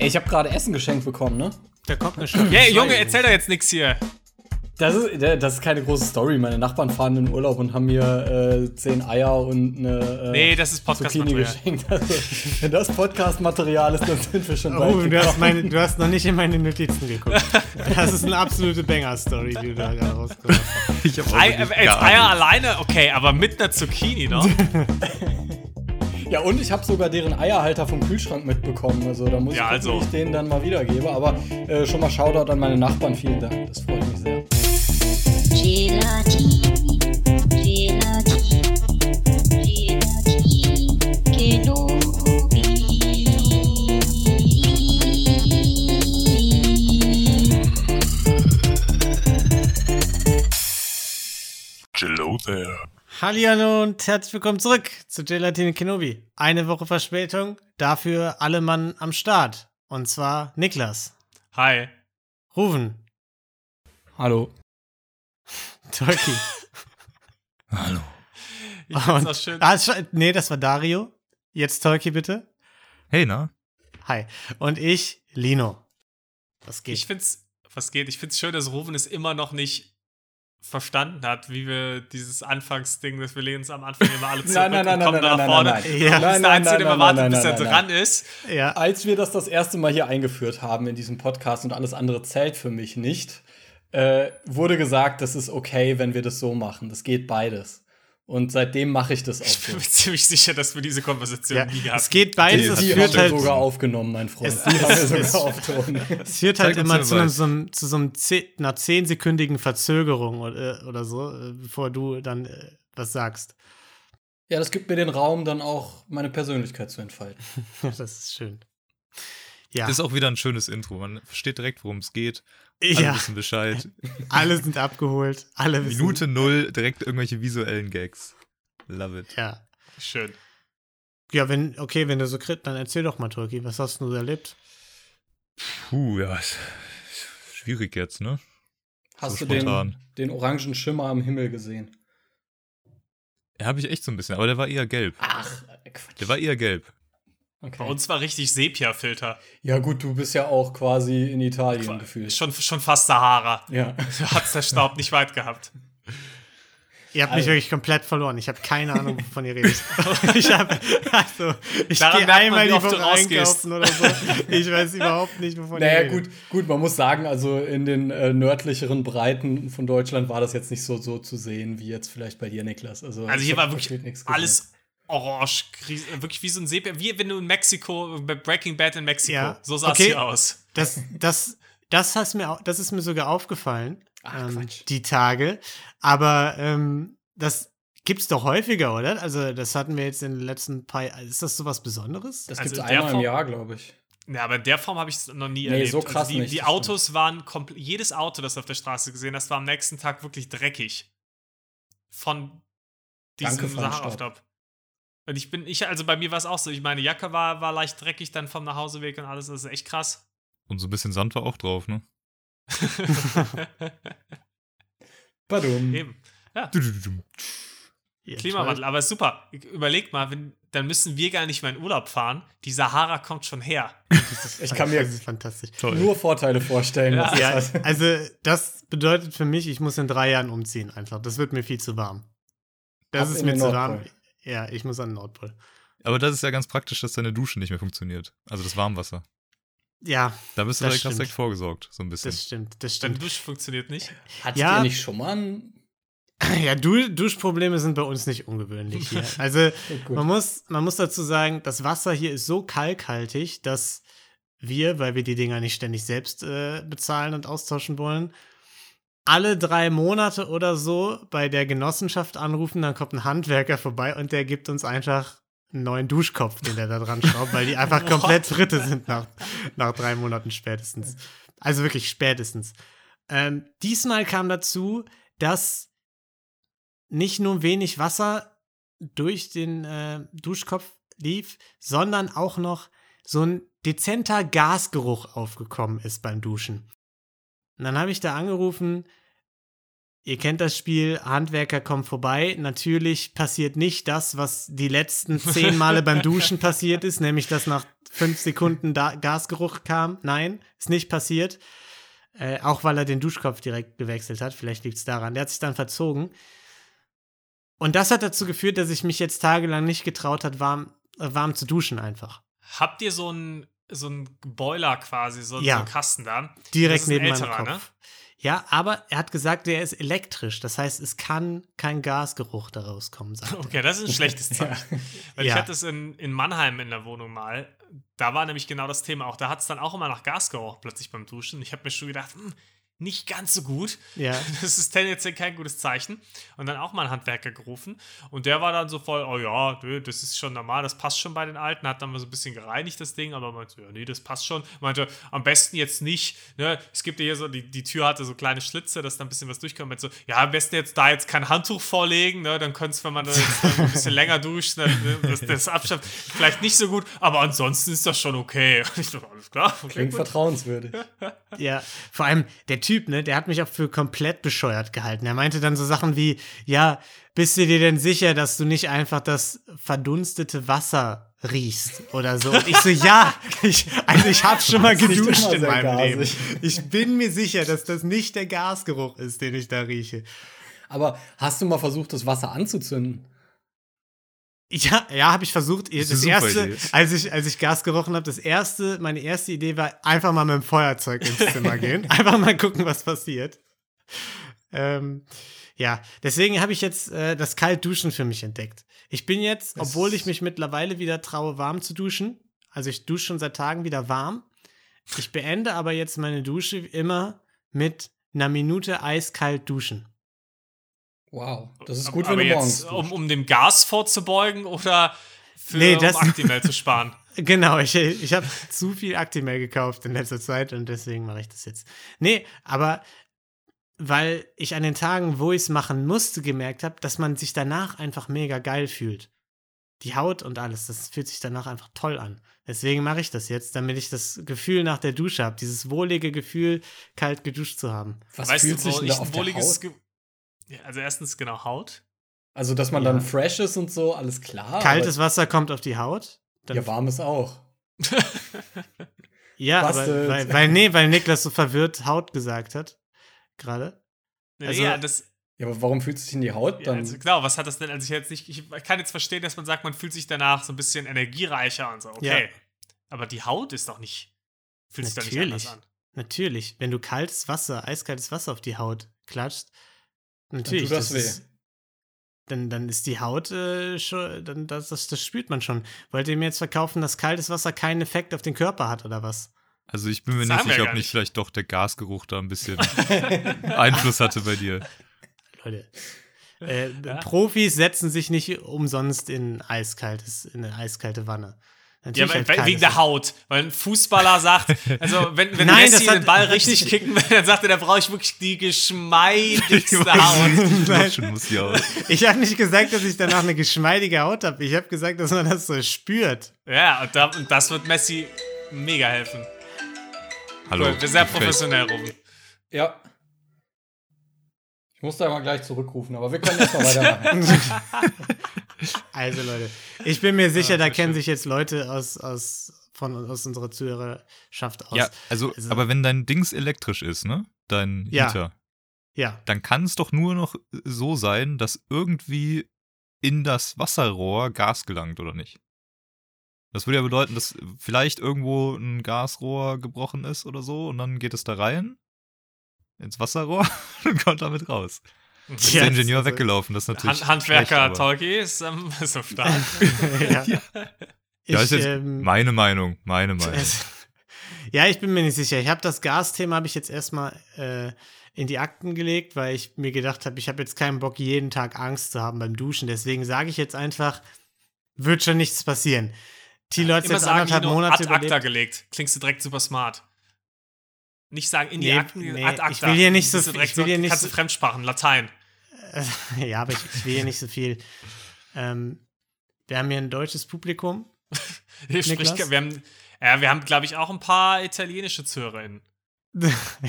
Ey, ich habe gerade Essen geschenkt bekommen, ne? Da kommt eine Stunde. Hey, Junge, erzähl doch jetzt nichts hier. Das ist, das ist keine große Story. Meine Nachbarn fahren in den Urlaub und haben mir äh, zehn Eier und eine äh, Nee, das ist Zucchini Podcast-Material. geschenkt. Also, wenn das Podcast-Material ist, dann sind wir schon Oh, weit du hast, meine, du hast noch nicht in meine Notizen geguckt. Das ist eine absolute Banger-Story, die du da gerade rausgekommen hast. Ich hab auch Ei, äh, Eier alleine, okay, aber mit einer Zucchini noch. Ja, und ich habe sogar deren Eierhalter vom Kühlschrank mitbekommen. Also da muss Ja, ich also. ich den dann mal wiedergebe. Aber äh, schon mal Shoutout an meine Nachbarn. Vielen Dank. Das freut mich Hallihallo und herzlich willkommen zurück zu Gelatine Kenobi. Eine Woche Verspätung, dafür alle Mann am Start. Und zwar Niklas, Hi. Ruven, Hallo. Turkey. Hallo. Ich find's auch schön. Ah, nee, das war Dario. Jetzt Turkey bitte. Hey, na? Hi. Und ich, Lino. Was geht? Ich find's, was geht? Ich find's schön, dass Ruven es immer noch nicht verstanden hat, wie wir dieses Anfangsding, dass wir lehnen uns am Anfang immer alle zurück Nein, nein, nein, und kommen nein, dann nein, nach vorne. nein, nein. Ja. Bist Nein, der nein, Einzige, der nein, immer wartet, nein, bis er nein, nein, dran ist. ja. Als wir das das erste Mal hier eingeführt haben in diesem Podcast und alles andere zählt für mich nicht, äh, wurde gesagt, das ist okay, wenn wir das so machen. Das geht beides. Und seitdem mache ich das auch Ich bin so. mir ziemlich sicher, dass wir diese Konversation ja. nie gehabt Es geht beides, Die- es Die haben führt halt, sogar aufgenommen, mein Freund. Es- Die haben wir es- sogar auf Ton. es führt halt immer zu, einem, so einem, zu so einem zehn, einer zehnsekündigen Verzögerung oder, oder so, äh, bevor du dann äh, was sagst. Ja, das gibt mir den Raum, dann auch meine Persönlichkeit zu entfalten. Das ist schön. Ja, Das ist auch wieder ein schönes Intro. Man versteht direkt, worum es geht. Alle ja wissen Bescheid. alle sind abgeholt. Alle wissen. Minute null, direkt irgendwelche visuellen Gags. Love it. Ja. Schön. Ja, wenn, okay, wenn du so kriegst, dann erzähl doch mal, Turki, was hast du erlebt? Puh, ja. ist Schwierig jetzt, ne? Hast So du den, den orangen Schimmer am Himmel gesehen? Ja, habe ich echt so ein bisschen, aber der war eher gelb. Ach, Quatsch. Der war eher gelb. Okay. Bei uns war richtig Sepia-Filter. Ja, gut, du bist ja auch quasi in Italien gefühlt. Schon, schon fast Sahara. Ja. Hat's der Staub nicht weit gehabt. Ihr habt mich Also- wirklich komplett verloren. Ich habe keine Ahnung, wovon ihr redet. ich habe, also, ich gehe einmal die Woche rausgehst. einkaufen oder so. Ich weiß überhaupt nicht, wovon Naja, ihr redet. gut, gut, man muss sagen, also in den äh, nördlicheren Breiten von Deutschland war das jetzt nicht so, so zu sehen, wie jetzt vielleicht bei dir, Niklas. Also, Also hier war wirklich alles orange, kries- wirklich wie so ein Sepia, wie wenn du in Mexiko, bei Breaking Bad in Mexiko, Ja, so sah es okay. hier aus. Das, das, das, hast mir, das ist mir sogar aufgefallen, Ach, ähm, Quatsch. die Tage. Aber ähm, das gibt's doch häufiger, oder? Also, das hatten wir jetzt in den letzten paar Jahren. Ist das so was Besonderes? Das also gibt's der einmal im Jahr, glaube ich. Ja, aber in der Form habe ich es noch nie Nee, erlebt. so krass also die, nicht, die Autos waren komplett, jedes Auto, das du auf der Straße gesehen hast, war am nächsten Tag wirklich dreckig. Von diesem. Sahara-Staub. Und ich bin, ich, also bei mir war es auch so, ich meine Jacke war, war leicht dreckig dann vom Nachhauseweg und alles, das ist echt krass. Und so ein bisschen Sand war auch drauf, ne? Badum. Eben. Ja, Ja, Klimawandel, aber ist super. Überleg mal, wenn, dann müssen wir gar nicht mehr in Urlaub fahren. Die Sahara kommt schon her. Ich kann mir Das ist fantastisch. Toll. nur Vorteile vorstellen. Ja. Ja, hat. also das bedeutet für mich, ich muss in drei Jahren umziehen einfach. Das wird mir viel zu warm. Das Ab ist mir zu warm. Nordpol. Ja, ich muss an den Nordpol. Aber das ist ja ganz praktisch, dass deine Dusche nicht mehr funktioniert. Also das Warmwasser. Ja, Da bist du direkt, stimmt. direkt vorgesorgt, so ein bisschen. das stimmt, das Deine stimmt. Dusche funktioniert nicht. Hattet Ja. ihr nicht schon mal ein Ja, du Duschprobleme sind bei uns nicht ungewöhnlich hier. Also gut. man muss, man muss dazu sagen, das Wasser hier ist so kalkhaltig, dass wir, weil wir die Dinger nicht ständig selbst äh, bezahlen und austauschen wollen, alle drei Monate oder so bei der Genossenschaft anrufen, dann kommt ein Handwerker vorbei und der gibt uns einfach einen neuen Duschkopf, den der da dran schraubt, weil die einfach komplett Fritte sind nach, nach drei Monaten spätestens. Also wirklich spätestens. Ähm, diesmal kam dazu, dass nicht nur wenig Wasser durch den äh, Duschkopf lief, sondern auch noch so ein dezenter Gasgeruch aufgekommen ist beim Duschen. Und dann habe ich da angerufen, ihr kennt das Spiel, Handwerker kommen vorbei. Natürlich passiert nicht das, was die letzten zehn Male beim Duschen passiert ist, nämlich dass nach fünf Sekunden da Gasgeruch kam. Nein, ist nicht passiert. Äh, auch weil er den Duschkopf direkt gewechselt hat. Vielleicht liegt es daran. Der hat sich dann verzogen. Und das hat dazu geführt, dass ich mich jetzt tagelang nicht getraut hat, warm, äh, warm zu duschen einfach. Habt ihr so einen so einen Boiler quasi, so, Ja. so einen Kasten da? Direkt ein neben meinem älterer, Kopf. ne? Ja, aber er hat gesagt, der ist elektrisch. Das heißt, es kann kein Gasgeruch daraus kommen, sagt. Okay, das ist ein schlechtes Zeichen. Weil ich Ja. hatte es in, in Mannheim in der Wohnung mal. Da war nämlich genau das Thema. Auch da hat es dann auch immer nach Gas gerochen, plötzlich beim Duschen. Ich habe mir schon gedacht, hm, nicht ganz so gut. Ja. Das ist tendenziell kein gutes Zeichen. Und dann auch mal einen Handwerker gerufen. Und der war dann so voll, oh ja, nö, das ist schon normal, das passt schon bei den Alten. Hat dann mal so ein bisschen gereinigt, das Ding, aber meinte, ja, nee, das passt schon. Meinte, am besten jetzt nicht, ne, es gibt ja hier so, die, die Tür hatte so kleine Schlitze, dass da ein bisschen was durchkommt. Meinte so, ja, am besten jetzt da jetzt kein Handtuch vorlegen, ne, dann könnte es, wenn man da jetzt ein bisschen länger duscht, ne, das, das abschafft, vielleicht nicht so gut, aber ansonsten ist das schon okay. Und ich dachte, alles klar, okay, Klingt gut. vertrauenswürdig. Ja, vor allem der Typ, ne, der hat mich auch für komplett bescheuert gehalten. Er meinte dann so Sachen wie, ja, bist du dir denn sicher, dass du nicht einfach das verdunstete Wasser riechst oder so? Und ich so, ja, ich, also ich habe schon mal geduscht in meinem Leben. gasig. Ich bin mir sicher, dass das nicht der Gasgeruch ist, den ich da rieche. Aber hast du mal versucht, das Wasser anzuzünden? Ja, ja, habe ich versucht. Das super erste, Idee. als ich, als ich Gas gerochen habe, das erste, meine erste Idee war einfach mal mit dem Feuerzeug ins Zimmer gehen. Einfach mal gucken, was passiert. Ähm, ja, deswegen habe ich jetzt äh, das Kaltduschen für mich entdeckt. Ich bin jetzt, Das- obwohl ich mich mittlerweile wieder traue, warm zu duschen, also ich dusche schon seit Tagen wieder warm. Ich beende aber jetzt meine Dusche immer mit einer Minute eiskalt duschen. Wow, das ist Aber- gut, wenn aber du morgens jetzt, um, um dem Gas vorzubeugen oder für Nee, das- um Actimel zu sparen? Genau, ich, ich habe zu viel Actimel gekauft in letzter Zeit und deswegen mache ich das jetzt. Nee, aber weil ich an den Tagen, wo ich es machen musste, gemerkt habe, dass man sich danach einfach mega geil fühlt. Die Haut und alles, das fühlt sich danach einfach toll an. Deswegen mache ich das jetzt, damit ich das Gefühl nach der Dusche habe, dieses wohlige Gefühl, kalt geduscht zu haben. Was weißt fühlt du, sich wo denn ich da auf ein der wohliges. Haut? Ja, also, erstens genau Haut. Also, dass man Ja. dann fresh ist und so, alles klar. Kaltes Wasser kommt auf die Haut. ja, warmes auch. ja, aber, weil, weil, nee, weil Niklas so verwirrt Haut gesagt hat. Gerade. Also- ja, das. Ja, aber warum fühlt sich in die Haut Ja, dann? also genau, was hat das denn? Also, ich jetzt nicht. Ich kann jetzt verstehen, dass man sagt, man fühlt sich danach so ein bisschen energiereicher und so. Okay. Ja. Aber die Haut ist doch nicht. Fühlt sich doch nicht Natürlich. anders an. Natürlich, wenn du kaltes Wasser, eiskaltes Wasser auf die Haut klatschst, natürlich. tut das weh. Ist, dann, dann ist die Haut äh, schon, dann, das, das, das spürt man schon. Wollt ihr mir jetzt verkaufen, dass kaltes Wasser keinen Effekt auf den Körper hat oder was? Also ich bin mir nicht sicher, ob nicht nicht. vielleicht doch der Gasgeruch da ein bisschen Einfluss hatte bei dir. Leute. Äh, Ja. Profis setzen sich nicht umsonst in eiskaltes, in eine eiskalte Wanne. Ja, Natürlich weil, halt weil, kaltes wegen der. Haut. Weil ein Fußballer sagt, also wenn, wenn Nein, Messi das hat- den Ball richtig kicken will, dann sagt er, da brauche ich wirklich die geschmeidigste Ich Haut. aus. Ich habe nicht gesagt, dass ich danach eine geschmeidige Haut habe. Ich habe gesagt, dass man das so spürt. Ja, und, da, und das wird Messi mega helfen. Hallo. Cool, wir sehr professionell rum. Ja. Ich muss da mal gleich zurückrufen, aber wir können erstmal weitermachen. Also Leute, ich bin mir sicher, Ah, da kennen sich jetzt Leute aus, aus, von, aus unserer Zuhörerschaft aus. Ja, also, Also- aber wenn dein Dings elektrisch ist, ne? Dein Ja. Heater, ja. dann kann es doch nur noch so sein, dass irgendwie in das Wasserrohr Gas gelangt, oder nicht? Das würde ja bedeuten, dass vielleicht irgendwo ein Gasrohr gebrochen ist oder so und dann geht es da rein ins Wasserrohr und kommt damit raus. Ist Ja, der Ingenieur das ist- weggelaufen, das ist natürlich. Hand, Handwerker Tolki ist, ähm, ist am Start. ja. Ja, ist Ich, jetzt ähm, meine Meinung, meine Meinung. ja, ich bin mir nicht sicher. Ich habe das Gasthema habe ich jetzt erstmal äh, in die Akten gelegt, weil ich mir gedacht habe, ich habe jetzt keinen Bock, jeden Tag Angst zu haben beim Duschen. Deswegen sage ich jetzt einfach, wird schon nichts passieren. Thilo hat Immer jetzt sagen, anderthalb Monate ad acta gelegt. Klingst du direkt super smart. Nicht sagen, in die Nee, Akten, nee, ad acta. ich will hier nicht so viel- ich will hier nicht Kannst so- du Fremdsprachen, Latein. ja, aber ich, ich will hier nicht so viel. Ähm, wir haben hier ein deutsches Publikum. Spricht, wir haben, ja, wir haben, glaube ich, auch ein paar italienische ZuhörerInnen.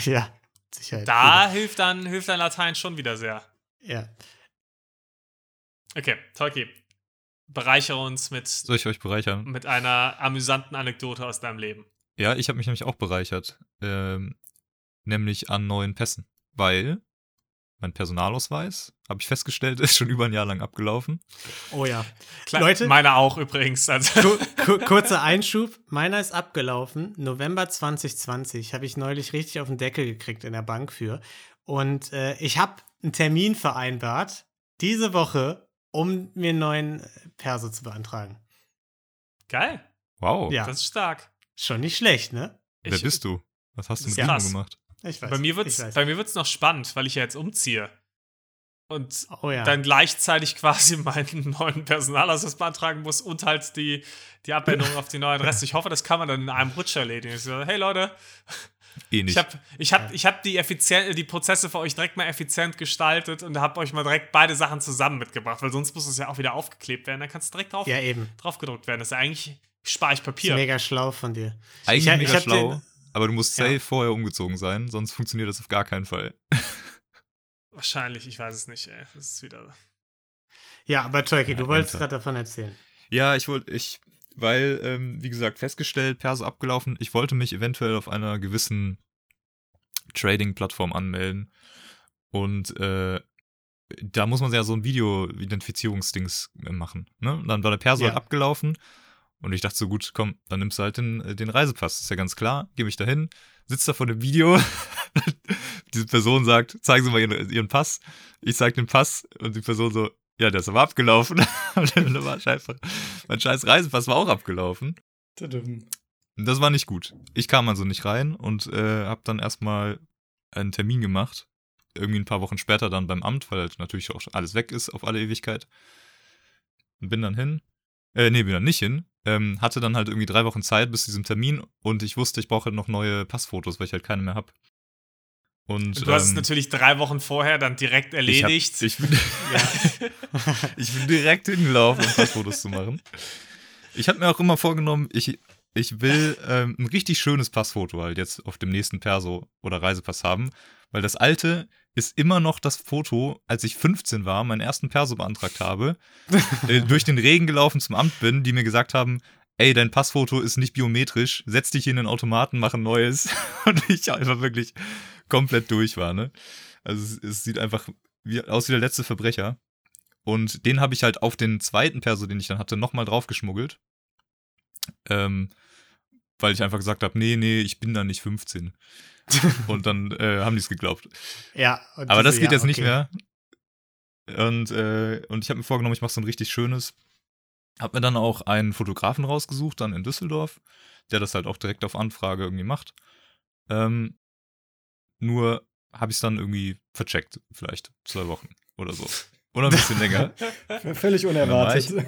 ja, Sicherheit. Da hilft dann, hilft dann Latein schon wieder sehr. Ja. Okay, Tolki. bereichere uns mit, Soll ich euch bereichern? mit einer amüsanten Anekdote aus deinem Leben. Ja, ich habe mich nämlich auch bereichert. Ähm, nämlich an neuen Pässen. Weil mein Personalausweis, habe ich festgestellt, ist schon über ein Jahr lang abgelaufen. Oh ja. Klar, Leute? Meine auch übrigens. Also, Ku- ku- kurzer Einschub. Meiner ist abgelaufen. November 2020 habe ich neulich richtig auf den Deckel gekriegt in der Bank für. Und äh, ich habe einen Termin vereinbart diese Woche, um mir einen neuen Perso zu beantragen. geil. Wow. Ja. Das ist stark. Schon nicht schlecht, ne? Wer Ich- bist du? Was hast du mit ihm krass. gemacht? Ich weiß. Bei mir ich wird's, weiß. bei mir wird's noch spannend, weil ich ja jetzt umziehe. Und Oh ja. dann gleichzeitig quasi meinen neuen Personalausweis beantragen muss und halt die, die Abwendung auf die neue Adresse. Ich hoffe, das kann man dann in einem Rutsch erledigen. Ich so, hey Leute, Eh nicht. ich habe ich hab, ich hab die, effizient, die Prozesse für euch direkt mal effizient gestaltet und habe euch mal direkt beide Sachen zusammen mitgebracht, weil sonst muss es ja auch wieder aufgeklebt werden. Dann kann es direkt drauf, ja, eben. drauf gedruckt werden. Das ist ja eigentlich, spare ich Ist Papier. mega schlau von dir. Eigentlich ich- ich mega hab schlau, den- aber du musst Ja. safe vorher umgezogen sein, sonst funktioniert das auf gar keinen Fall. Wahrscheinlich, ich weiß es nicht, ey. Das ist wieder. Ja, aber Tolki, du Ja, wolltest Enter. gerade davon erzählen. Ja, ich wollte, ich, weil, ähm, wie gesagt, festgestellt, Perso abgelaufen. Ich wollte mich eventuell auf einer gewissen Trading-Plattform anmelden. Und äh, da muss man ja so ein Video-Identifizierungsdings äh, machen. Ne? Und dann war der Perso Ja. halt abgelaufen. Und ich dachte so, gut, komm, dann nimmst du halt den, äh, den Reisepass. Ist ja ganz klar. Geh mich dahin, sitzt da vor dem Video. Diese Person sagt, zeigen Sie mal ihren, ihren Pass. Ich zeig den Pass und die Person so, ja, der ist aber abgelaufen. Und dann war einfach, mein scheiß Reisepass war auch abgelaufen. Das war nicht gut. Ich kam also nicht rein und äh, habe dann erstmal einen Termin gemacht. Irgendwie ein paar Wochen später dann beim Amt, weil halt natürlich auch alles weg ist auf alle Ewigkeit. Und bin dann hin. Äh, nee, bin dann nicht hin. Ähm, hatte dann halt irgendwie drei Wochen Zeit bis zu diesem Termin und ich wusste, ich brauche halt noch neue Passfotos, weil ich halt keine mehr habe. Und, Du hast es ähm, natürlich drei Wochen vorher dann direkt ich, hab, erledigt. ich, bin, ich bin direkt hingelaufen, um Passfotos zu machen. Ich habe mir auch immer vorgenommen, ich, ich will ähm, ein richtig schönes Passfoto halt jetzt auf dem nächsten Perso oder Reisepass haben, weil das alte ist immer noch das Foto, als ich 15 war, meinen ersten Perso beantragt habe, äh, durch den Regen gelaufen zum Amt bin, die mir gesagt haben, ey, dein Passfoto ist nicht biometrisch, setz dich in den Automaten, mach ein neues. Und ich einfach wirklich komplett durch war, ne? Also es, es sieht einfach wie, aus wie der letzte Verbrecher. Und den habe ich halt auf den zweiten Perso, den ich dann hatte, nochmal draufgeschmuggelt. Ähm, weil ich einfach gesagt habe, nee, nee, ich bin da nicht 15. und dann äh, haben die es geglaubt. Ja. Aber das so, geht ja, jetzt nicht okay. mehr. Und, äh, und ich habe mir vorgenommen, ich mache so ein richtig schönes. Hab mir dann auch einen Fotografen rausgesucht, dann in Düsseldorf, der das halt auch direkt auf Anfrage irgendwie macht. Ähm, nur habe ich es dann irgendwie vercheckt, vielleicht zwei Wochen oder so. Oder ein bisschen länger. Völlig unerwartet.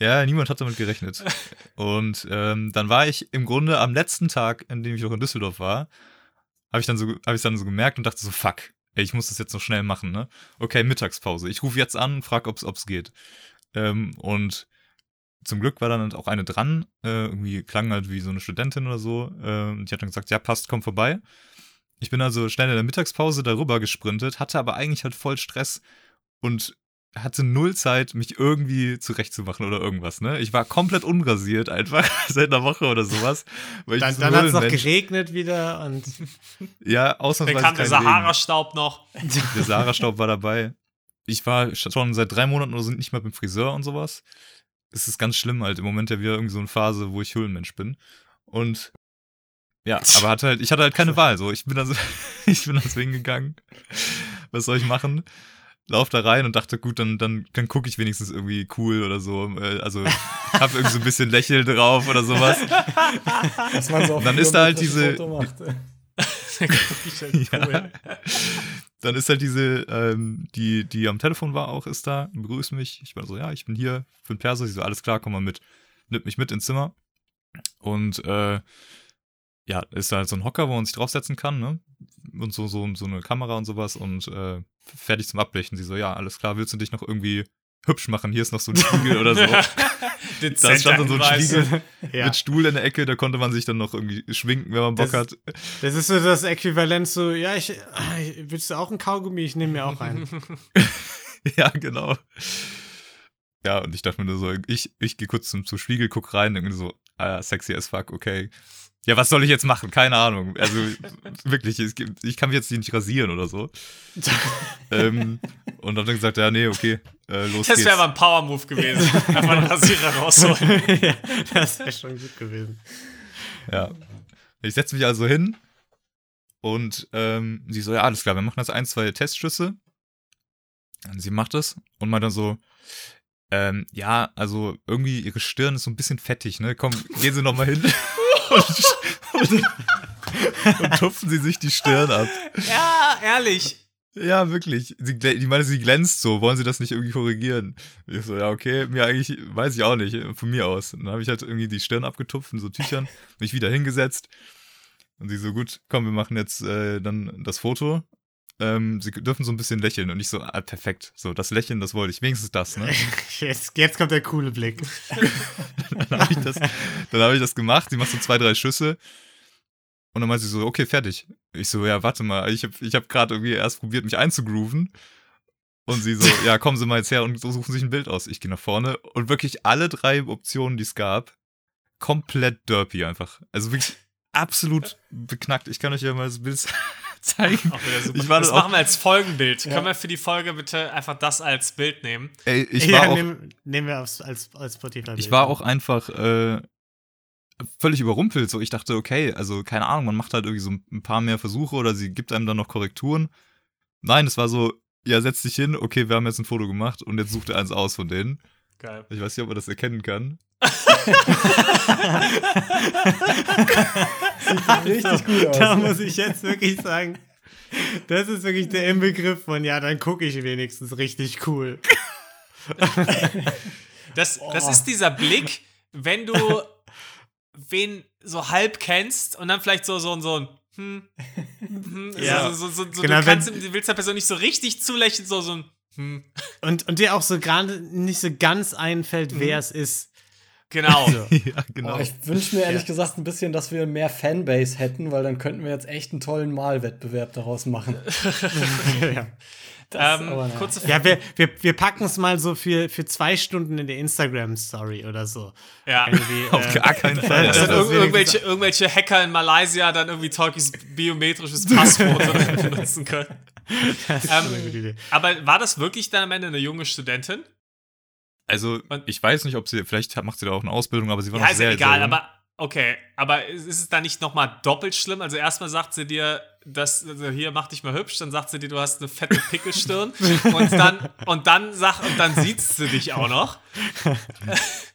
Ja, niemand hat damit gerechnet. Und ähm, dann war ich im Grunde am letzten Tag, an dem ich noch in Düsseldorf war, habe ich dann so, habe ich dann so gemerkt und dachte so, fuck, ey, ich muss das jetzt noch schnell machen, ne? Okay, Mittagspause. Ich rufe jetzt an, frag, ob's, ob's geht. Ähm, und zum Glück war dann auch eine dran, äh, irgendwie klang halt wie so eine Studentin oder so. Äh, und die hat dann gesagt, ja, passt, komm vorbei. Ich bin also schnell in der Mittagspause darüber gesprintet, hatte aber eigentlich halt voll Stress und hatte null Zeit, mich irgendwie zurechtzumachen oder irgendwas, ne? Ich war komplett unrasiert einfach seit einer Woche oder sowas. Weil ich Dann, dann hat es noch geregnet wieder und Ja, Dann ausnahmsweise kam der. Sahara-Staub noch. Der Sahara-Staub war dabei. Ich war schon seit drei Monaten oder so nicht mehr beim Friseur und sowas. Es ist ganz schlimm halt. Im Moment ja wieder irgendwie so eine Phase, wo ich Höhlenmensch bin. Und ja, aber hatte halt, ich hatte halt keine Wahl. So, ich bin also, ich bin also hingegangen. Was soll ich machen? Lauf da rein und dachte, gut, dann, dann, dann gucke ich wenigstens irgendwie cool oder so. Äh, Also, habe irgendwie so ein bisschen Lächeln drauf oder sowas. Was man so auf Dann ist da halt diese-. Ja. Dann ist halt diese, ähm, die, die am Telefon war auch, ist da, begrüßt mich. Ich war so, ja, ich bin hier für den Perso. Sie so, alles klar, komm mal mit. Nimmt mich mit ins Zimmer. Und äh, ja, ist da halt so ein Hocker, wo man sich draufsetzen kann, ne? Und so, so, so eine Kamera und sowas und äh, fertig zum Abblechen. Sie so, ja, alles klar, willst du dich noch irgendwie hübsch machen? Hier ist noch so ein Spiegel oder so. Da stand dann so ein Spiegel ja. mit Stuhl in der Ecke, da konnte man sich dann noch irgendwie schwinken, wenn man Bock Das- hat. Das ist so das Äquivalent zu, ja, ich, willst du auch ein Kaugummi? Ich nehme mir auch einen. Ja, genau. ja, und ich dachte mir nur so, ich, ich gehe kurz zum, zum Spiegel, guck rein, irgendwie so, ah, sexy as fuck, okay. Ja, was soll ich jetzt machen? Keine Ahnung. Also wirklich, gibt- ich kann mich jetzt nicht rasieren oder so. ähm, und dann hat er gesagt, ja, nee, okay, äh, los Das geht's. wäre aber ein Power-Move gewesen. Einfach einen Rasierer rausholen. ja, das wäre schon gut gewesen. Ja. Ich setze mich also hin und ähm, sie so, ja, alles klar, wir machen jetzt ein, zwei Testschüsse. Und sie macht es und meint dann so, ähm, ja, also irgendwie ihre Stirn ist so ein bisschen fettig, ne? Komm, gehen Sie noch mal hin und, und, und tupfen Sie sich die Stirn ab. Ja, ehrlich. Ja, wirklich. Sie, die meinte, sie glänzt so. Wollen Sie das nicht irgendwie korrigieren? Ich so, ja, okay. Mir eigentlich, weiß ich auch nicht, von mir aus. Und dann habe ich halt irgendwie die Stirn abgetupft in so Tüchern, mich wieder hingesetzt. Und sie so, gut, komm, wir machen jetzt äh, dann das Foto. Ähm, sie dürfen so ein bisschen lächeln. Und ich so, ah, perfekt. So, das Lächeln, das wollte ich. Wenigstens das, ne? Jetzt, jetzt kommt der coole Blick. dann habe ich, das- dann hab ich das gemacht. Sie macht so zwei, drei Schüsse. Und dann meinte sie so, okay, fertig. Ich so, ja, warte mal, ich habe ich hab gerade irgendwie erst probiert, mich einzugrooven. Und sie so, ja, kommen Sie mal jetzt her und so suchen sich ein Bild aus. Ich gehe nach vorne und wirklich alle drei Optionen, die es gab, komplett derpy einfach. Also wirklich absolut beknackt. Ich kann euch ja mal das Bild zeigen. Auch wieder super. Ich war das auch- machen wir als Folgenbild. Können wir für die Folge bitte einfach das als Bild nehmen? Ey, ich ja, war auch, nehmen, nehmen wir aufs, als, als Spotify. ich war auch einfach äh, völlig überrumpelt. So, ich dachte, okay, also keine Ahnung, man macht halt irgendwie so ein paar mehr Versuche oder sie gibt einem dann noch Korrekturen. Nein, es war so, ja, setz dich hin, okay, wir haben jetzt ein Foto gemacht und jetzt sucht er eins aus von denen. Geil. Ich weiß nicht, ob man das erkennen kann. Richtig gut aus. Da muss ich jetzt wirklich sagen, das ist wirklich der Inbegriff von, ja, dann gucke ich wenigstens richtig cool. Das, das ist dieser Blick, wenn du wen so halb kennst und dann vielleicht so, so, so ein hm, hm, Ja. so, so, so, so Genau, du, kannst, du willst der Person nicht so richtig zulächeln, so, so ein hm. Und, und dir auch so gerade nicht so ganz einfällt, wer es ist. Genau. So. ja, genau. Oh, ich wünsche mir ehrlich Ja. gesagt ein bisschen, dass wir mehr Fanbase hätten, weil dann könnten wir jetzt echt einen tollen Malwettbewerb daraus machen. ja. Das, ähm, kurze Ja, wir, wir, wir packen es mal so für, für zwei Stunden in der Instagram-Story oder so. Ja. Irgendwie, Auf äh, gar keinen Fall. Dass irg wenigstens- irgendwelche, irgendwelche Hacker in Malaysia dann irgendwie Talkies biometrisches Passfoto benutzen können. Das ist Ähm, schon eine gute Idee. Aber war das wirklich dann am Ende eine junge Studentin? Also, Und- ich weiß nicht, ob sie, vielleicht macht sie da auch eine Ausbildung, aber sie war Ja, noch ist ja sehr, egal, sehr jung. aber okay. Aber ist ist es dann nicht nochmal doppelt schlimm? Also erstmal sagt sie dir, dass, also hier mach dich mal hübsch, dann sagt sie dir, du hast eine fette Pickelstirn und dann und dann sag und dann sieht sie dich auch noch.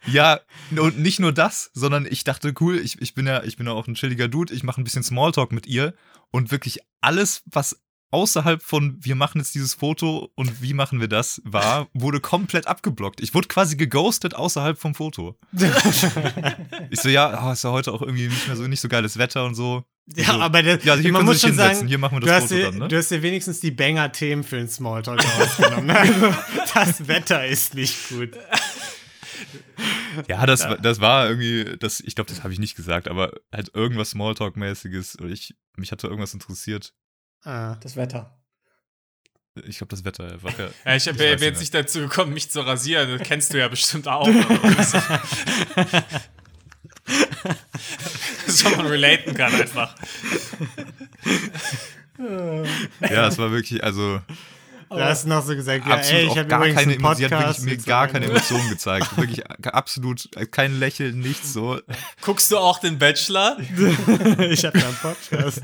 Ja, und nicht nur das, sondern ich dachte, cool, ich, ich bin ja, ich bin ja auch ein chilliger Dude, ich mache ein bisschen Smalltalk mit ihr und wirklich alles, was außerhalb von wir machen jetzt dieses Foto und wie machen wir das war, wurde komplett abgeblockt. Ich wurde quasi geghostet außerhalb vom Foto. ich so, ja, oh, ist ja heute auch irgendwie nicht mehr so nicht so geiles Wetter und so. Ja, so, aber der, ja, hier man muss sich schon hinsetzen, sagen, hier machen wir du das hast, Foto dir, dann, ne? du hast dir wenigstens die Banger-Themen für den Smalltalk rausgenommen. Also, das Wetter ist nicht gut. Ja, das, das war irgendwie, das, ich glaube, das habe ich nicht gesagt, aber halt irgendwas Smalltalk-mäßiges. oder Ich, mich hatte irgendwas interessiert. Ah. Das Wetter. Ich glaube, das Wetter einfach. Ja, Ja, ich, weiß jetzt nicht nicht dazu gekommen, mich zu rasieren. Das kennst du ja bestimmt auch. Dass man relaten kann einfach. ja, es war wirklich, also Du hast noch so gesagt, ja, absolut ey, ich habe gar übrigens keine Emotionen. Sie hat Podcast. wirklich mir so gar keine Emotionen gezeigt. Wirklich absolut kein Lächeln, nichts so. Guckst du auch den Bachelor? ich habe einen Podcast.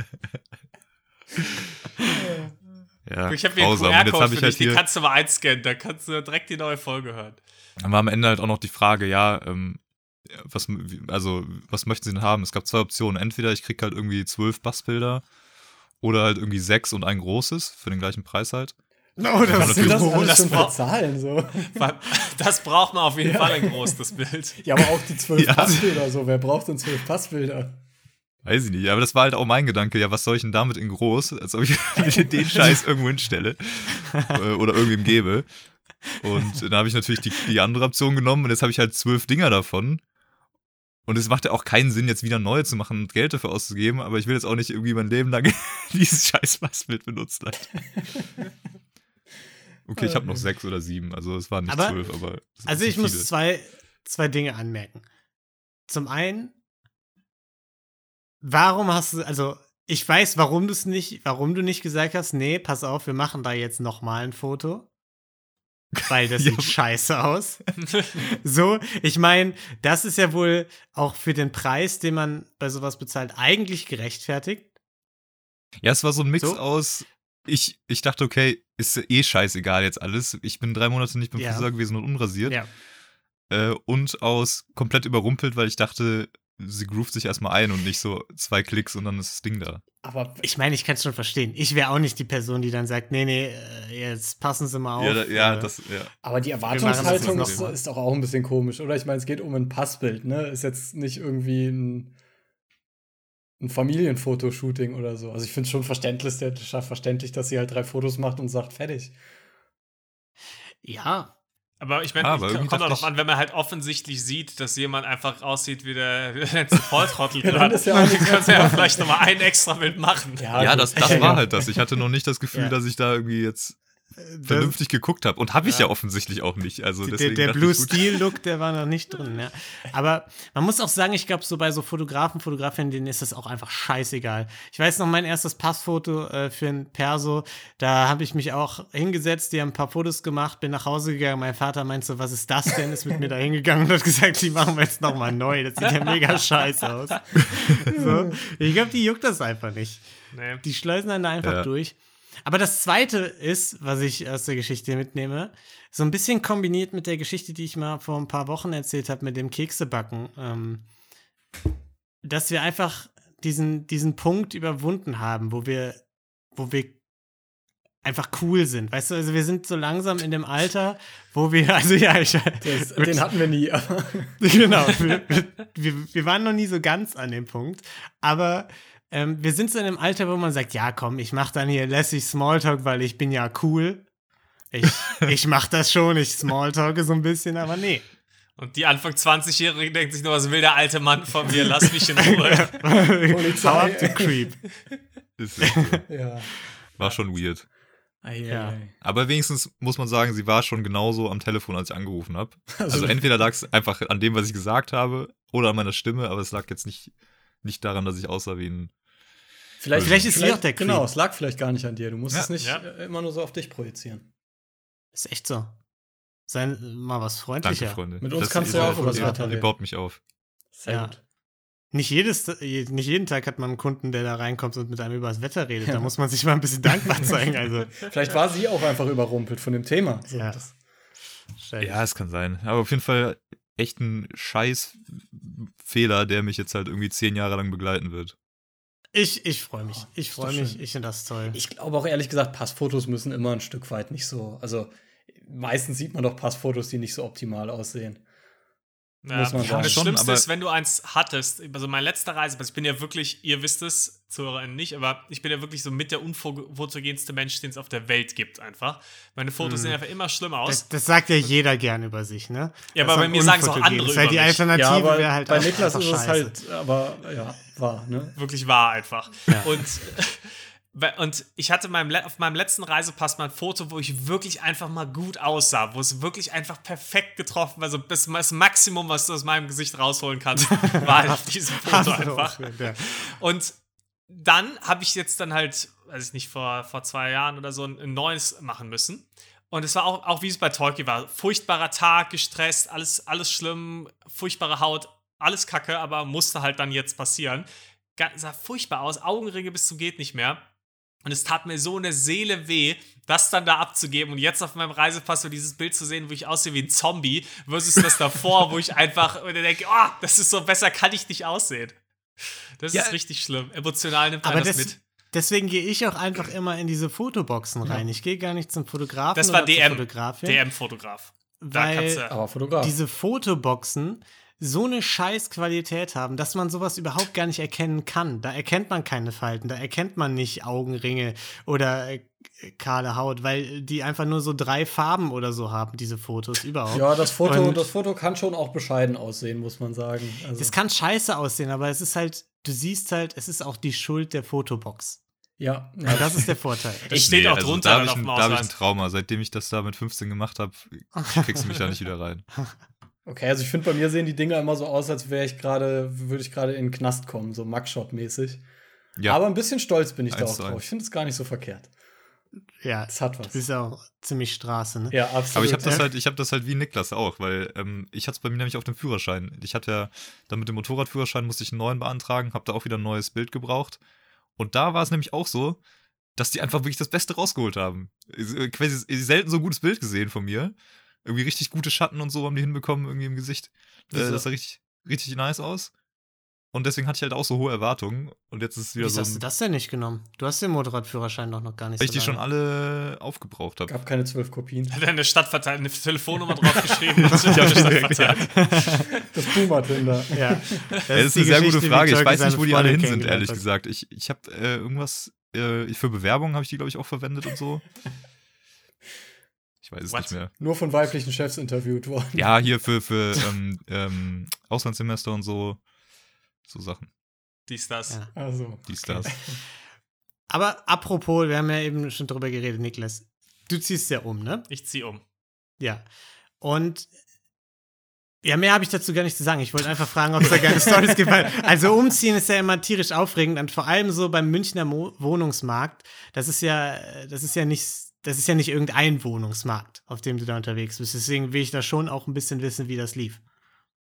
Ja, Ich habe hier einen QR-Code für ich dich, halt den kannst du mal einscannen. Da kannst du direkt die neue Folge hören. Dann war am Ende halt auch noch die Frage, ja, ähm, was, also, was möchten sie denn haben? Es gab zwei Optionen. Entweder ich krieg halt irgendwie zwölf Bassbilder oder halt irgendwie sechs und ein großes für den gleichen Preis halt. Ja, das Was sind das alles Das schon war- Zahlen so? Das braucht man auf jeden Fall ein groß, das Bild. Ja, aber auch die zwölf Ja. Passbilder so. Wer braucht denn zwölf Passbilder? Weiß ich nicht, aber das war halt auch mein Gedanke, ja, was soll ich denn damit in groß, als ob ich den Scheiß irgendwo hinstelle äh, oder irgendwem gebe. Und dann habe ich natürlich die, die andere Option genommen und jetzt habe ich halt zwölf Dinger davon. Und es macht ja auch keinen Sinn, jetzt wieder neue zu machen und Geld dafür auszugeben, aber ich will jetzt auch nicht irgendwie mein Leben lang dieses scheiß Passbild benutzen. Okay, ich habe noch sechs oder sieben, also es waren nicht Aber- zwölf, aber. Also ich muss viele. zwei, zwei Dinge anmerken. Zum einen, warum hast du, also ich weiß, warum du es nicht, warum du nicht gesagt hast, nee, pass auf, wir machen da jetzt noch mal ein Foto. Weil das sieht scheiße aus. So, ich meine, das ist ja wohl auch für den Preis, den man bei sowas bezahlt, eigentlich gerechtfertigt. Ja, es war so ein Mix So? aus. Ich, ich dachte, okay, ist eh scheißegal jetzt alles. Ich bin drei Monate nicht beim Ja. Friseur gewesen und unrasiert. Ja. Äh, und aus komplett überrumpelt, weil ich dachte, sie groovt sich erstmal ein und nicht so zwei Klicks und dann ist das Ding da. Aber Ich meine, ich kann es schon verstehen. Ich wäre auch nicht die Person, die dann sagt, nee, nee, äh, jetzt passen Sie mal auf. ja, da, ja, äh, das, ja. Aber die Erwartungshaltung ist, ist doch auch ein bisschen komisch, oder? Ich meine, es geht um ein Passbild, ne? Ist jetzt nicht irgendwie ein, ein Familienfotoshooting oder so. Also ich finde es schon verständlich, verständlich, dass sie halt drei Fotos macht und sagt, fertig. Ja, Aber ich meine, Ah, kommt auch noch an, wenn man halt offensichtlich sieht, dass jemand einfach aussieht wie der, wie der letzte Volltrottel Ja, dann gerade. ist ja auch nichts Kannst du ja vielleicht nochmal ein extra Bild machen. Ja, gut. das, das war halt das. Ich hatte noch nicht das Gefühl, Ja. dass ich da irgendwie jetzt vernünftig geguckt habe. Und habe ich ja. Ja. offensichtlich auch nicht. Also der, deswegen der Blue. Steel Look, der war noch nicht drin. Ja. Aber man muss auch sagen, ich glaube, so bei so Fotografen, Fotografinnen, denen ist das auch einfach scheißegal. Ich weiß noch, mein erstes Passfoto äh, für ein Perso, da habe ich mich auch hingesetzt, die haben ein paar Fotos gemacht, bin nach Hause gegangen. Mein Vater meinte so, was ist das denn? Ist mit mir da hingegangen und hat gesagt, die machen wir jetzt nochmal neu. Das sieht ja mega scheiße aus. So. Ich glaube, die juckt das einfach nicht. Nee. Die schleusen dann da einfach Ja. durch. Aber das zweite ist, was ich aus der Geschichte mitnehme, so ein bisschen kombiniert mit der Geschichte, die ich mal vor ein paar Wochen erzählt habe mit dem Keksebacken, ähm, dass wir einfach diesen, diesen Punkt überwunden haben, wo wir, wo wir einfach cool sind. Weißt du, also wir sind so langsam in dem Alter, wo wir, also ja, ich, Das, den hatten wir nie. genau, wir, wir, wir waren noch nie so ganz an dem Punkt, aber ähm, wir sind so in einem Alter, wo man sagt, ja komm, ich mache dann hier lässig Smalltalk, weil ich bin ja cool. Ich, ich mache das schon, ich Smalltalke so ein bisschen, aber nee. Und die Anfang 20-Jährigen denkt sich nur, was will der alte Mann von mir? Lass mich in Ruhe. Polizei. Hau ab, du Creep. Ist so. Ja. War schon weird. Ei, ei, Ja. Aber wenigstens muss man sagen, sie war schon genauso am Telefon, als ich angerufen habe. Also- Also, entweder lag es einfach an dem, was ich gesagt habe, oder an meiner Stimme, aber es lag jetzt nicht, nicht daran, dass ich aussah wie ein. Vielleicht, Vielleicht ist sie auch der Creep. Genau, es lag vielleicht gar nicht an dir. Du musst Ja. es nicht Ja. äh, immer nur so auf dich projizieren. Ist echt so. Sei mal was Danke, freundlicher. Freunde. Mit uns Das- kannst du ja auch übers ihr- Wetter Ihr baut mich auf. Sehr Ja. gut. Nicht, jedes, nicht jeden Tag hat man einen Kunden, der da reinkommt und mit einem über das Wetter redet. Da muss man sich mal ein bisschen dankbar zeigen. Also, Vielleicht war sie auch einfach überrumpelt von dem Thema. So, Ja. das-. Ja, es kann sein. Aber auf jeden Fall echt ein scheiß Fehler, der mich jetzt halt irgendwie zehn Jahre lang begleiten wird. Ich, ich freue mich. Oh, Ich freue mich. schön. Ich finde das toll. Ich glaube auch ehrlich gesagt, Passfotos müssen immer ein Stück weit nicht so. Also meistens sieht man doch Passfotos, die nicht so optimal aussehen. Ja. Muss man Und sagen. das Schon, Schlimmste aber- ist, wenn du eins hattest, also meine letzte Reise, also ich bin ja wirklich, ihr wisst es, Zuhörerinnen nicht, aber ich bin ja wirklich so mit der unfotogenste Mensch, den es auf der Welt gibt, einfach. Meine Fotos Mhm. sehen einfach immer schlimm aus. Das, das sagt ja jeder gern über sich, ne? Ja, Das aber bei mir sagen es auch andere ist. Weil die. Alternative ja, wäre halt bei auch Niklas ist es scheiße. halt, aber ja, war, ne? wirklich wahr einfach. Ja. Und, und ich hatte meinem, auf meinem letzten Reisepass mal ein Foto, wo ich wirklich einfach mal gut aussah, wo es wirklich einfach perfekt getroffen war. Also das, das Maximum, was du aus meinem Gesicht rausholen kannst, war halt Hast Foto einfach. ja. Und dann habe ich jetzt dann halt, weiß ich nicht, vor, vor zwei Jahren oder so ein, neues machen müssen. Und es war auch, auch wie es bei Tolkien war. Furchtbarer Tag, gestresst, alles, alles schlimm, furchtbare Haut, alles kacke, aber musste halt dann jetzt passieren. Sah furchtbar aus, Augenringe bis zum geht nicht mehr. Und es tat mir so eine Seele weh, das dann da abzugeben und jetzt auf meinem Reisepass so dieses Bild zu sehen, wo ich aussehe wie ein Zombie, versus das davor, wo ich einfach denke, oh, das ist so besser, kann ich nicht aussehen. Das Ja. ist richtig schlimm. Emotional nimmt Aber man das das, mit. deswegen gehe ich auch einfach immer in diese Fotoboxen rein. Ich gehe gar nicht zum Fotografen Das war DM. Fotografin, DM-Fotograf. Da kannst weil du. Aber Fotograf. diese Fotoboxen so eine scheiß Qualität haben, dass man sowas überhaupt gar nicht erkennen kann. Da erkennt man keine Falten, da erkennt man nicht Augenringe oder äh, kahle Haut, weil die einfach nur so drei Farben oder so haben, diese Fotos überhaupt. ja, das Foto, Und- das Foto kann schon auch bescheiden aussehen, muss man sagen. Also, Es kann scheiße aussehen, aber es ist halt, du siehst halt, es ist auch die Schuld der Fotobox. Ja, Ja, das ist der Vorteil. Das steht auch also drunter Da habe ich, ein- da hab ich ein. Trauma. Seitdem ich das da mit 15 gemacht habe, kriegst du mich da nicht wieder rein. Okay, also ich finde, bei mir sehen die Dinger immer so aus, als wäre ich gerade, würde ich gerade in den Knast kommen, so Mugshot-mäßig. Ja, Aber ein bisschen stolz bin ich da auch drauf. Ich finde es gar nicht so verkehrt. Ja, Es hat du was. bist ja auch ziemlich Straße, ne? Ja, absolut. aber ich habe das halt, ich habe das halt wie Niklas auch, weil ähm, ich hatte es bei mir nämlich auf dem Führerschein. Ich hatte ja dann mit dem Motorradführerschein musste ich einen neuen beantragen, habe da auch wieder ein neues Bild gebraucht. Und da war es nämlich auch so, dass die einfach wirklich das Beste rausgeholt haben. Äh, Quasi selten so ein gutes Bild gesehen von mir. Irgendwie richtig gute Schatten und so haben die hinbekommen irgendwie im Gesicht. Äh, Wieso? das sah richtig, richtig nice aus. Und deswegen hatte ich halt auch so hohe Erwartungen. Und jetzt ist es wieder Wieso so, hast du das denn nicht genommen? Du hast den Motorradführerschein doch noch gar nicht weil ich so die schon alle aufgebraucht habe. gab keine zwölf Kopien. Hat er eine Stadtverteilung, eine Telefonnummer draufgeschrieben? Das Ich hab das ja. Das Boomer-Tinder. Ja, das, Ja, das ist die eine sehr gute Frage. Ich weiß nicht, wo die alle hin sind, ehrlich hat. gesagt. Ich, ich habe äh, irgendwas, äh, für Bewerbung habe ich die, glaube ich, auch verwendet und so. Weiß es What? nicht mehr. Nur von weiblichen Chefs interviewt worden. Ja, hier für, für ähm, ähm, Auslandssemester und so. So Sachen. Dies, das. Ja. Also. Dies, Okay. das. Aber apropos, wir haben ja eben schon drüber geredet, Niklas. Du ziehst ja um, ne? Ich zieh um. Ja. Und ja, mehr habe ich dazu gar nicht zu sagen. Ich wollte einfach fragen, ob es da geile Stories gibt. Weil, also umziehen ist ja immer tierisch aufregend und vor allem so beim Münchner Mo Wohnungsmarkt. Das ist ja, das ist ja nicht, das ist ja nicht irgendein Wohnungsmarkt, auf dem du da unterwegs bist. Deswegen will ich da schon auch ein bisschen wissen, wie das lief.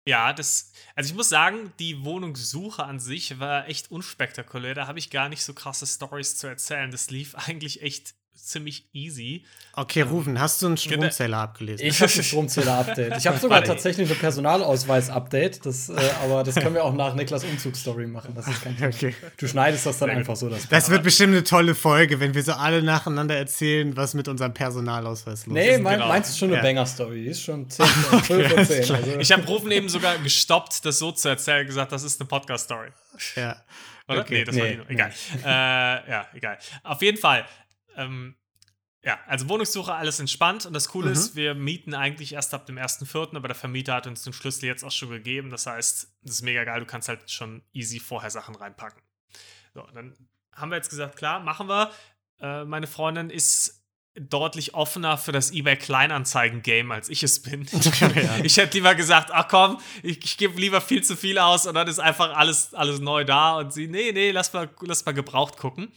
Ja, das, also ich muss sagen, die Wohnungssuche an sich war echt unspektakulär. Da habe ich gar nicht so krasse Stories zu erzählen. Das lief eigentlich echt ziemlich easy. Okay, Rufen, hast du einen Stromzähler abgelesen? Ich habe ein Stromzähler-Update. Ich habe sogar tatsächlich ein Personalausweis-Update. Das, äh, aber das können wir auch nach Niklas Umzugsstory machen. Das ist kein. Okay. Du schneidest das dann einfach so. Das, Das wird bestimmt eine tolle Folge, wenn wir so alle nacheinander erzählen, was mit unserem Personalausweis los Nee, ist. mein, genau. meins ist schon eine Ja. Banger-Story. Die ist schon 10 von 12 von 10. Also, Ich habe Rufen eben sogar gestoppt, das so zu erzählen, gesagt, das ist eine Podcast-Story. Ja. Oder? Okay. Nee, das war Nee, die nur. Egal. Äh, ja, egal. Auf jeden Fall. Ähm, ja, also Wohnungssuche, alles entspannt. Und das Coole Mhm. ist, wir mieten eigentlich erst ab dem 1.4., aber der Vermieter hat uns den Schlüssel jetzt auch schon gegeben. Das heißt, das ist mega geil. Du kannst halt schon easy vorher Sachen reinpacken. So, dann haben wir jetzt gesagt, klar, machen wir. Äh, meine Freundin ist deutlich offener für das eBay Kleinanzeigen-Game, als ich es bin. Ja. Ich hätte lieber gesagt, ach komm, ich, ich gebe lieber viel zu viel aus und dann ist einfach alles, alles neu da und sie, nee, nee, lass mal, lass mal gebraucht gucken.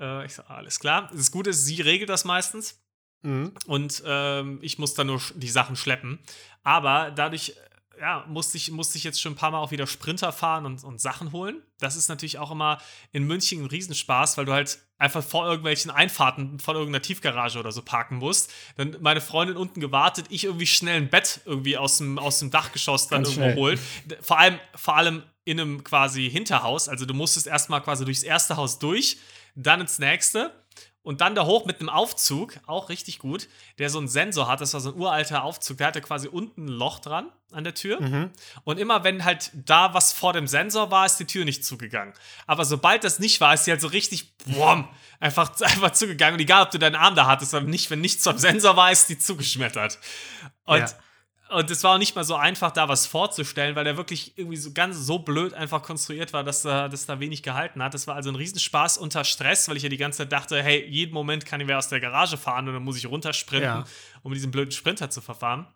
Äh, ich so, alles klar. Das Gute ist, sie regelt das meistens Mhm. und ähm, ich muss dann nur die Sachen schleppen. Aber dadurch, äh, ja, musste ich, musste ich jetzt schon ein paar Mal auch wieder Sprinter fahren und, und Sachen holen. Das ist natürlich auch immer in München ein Riesenspaß, weil du halt einfach vor irgendwelchen Einfahrten von irgendeiner Tiefgarage oder so parken musst. Dann meine Freundin unten gewartet, ich irgendwie schnell ein Bett irgendwie aus dem, aus dem Dachgeschoss dann Ganz irgendwo schnell. holen. Vor allem, vor allem in einem quasi Hinterhaus. Also du musstest erstmal quasi durchs erste Haus durch, dann ins nächste und dann da hoch mit einem Aufzug, auch richtig gut, der so einen Sensor hat. Das war so ein uralter Aufzug, der hatte quasi unten ein Loch dran an der Tür. Mhm. Und immer wenn halt da was vor dem Sensor war, ist die Tür nicht zugegangen. Aber sobald das nicht war, ist sie halt so richtig boom, einfach, einfach zugegangen. Und egal, ob du deinen Arm da hattest, aber nicht, wenn nichts am Sensor war, ist die zugeschmettert. Und Ja. Und es war auch nicht mal so einfach, da was vorzustellen, weil der wirklich irgendwie so ganz so blöd einfach konstruiert war, dass da, dass da wenig gehalten hat. Das war also ein Riesenspaß unter Stress, weil ich ja die ganze Zeit dachte, hey, jeden Moment kann ich wer aus der Garage fahren und dann muss ich runtersprinten, Ja. um diesen blöden Sprinter zu verfahren.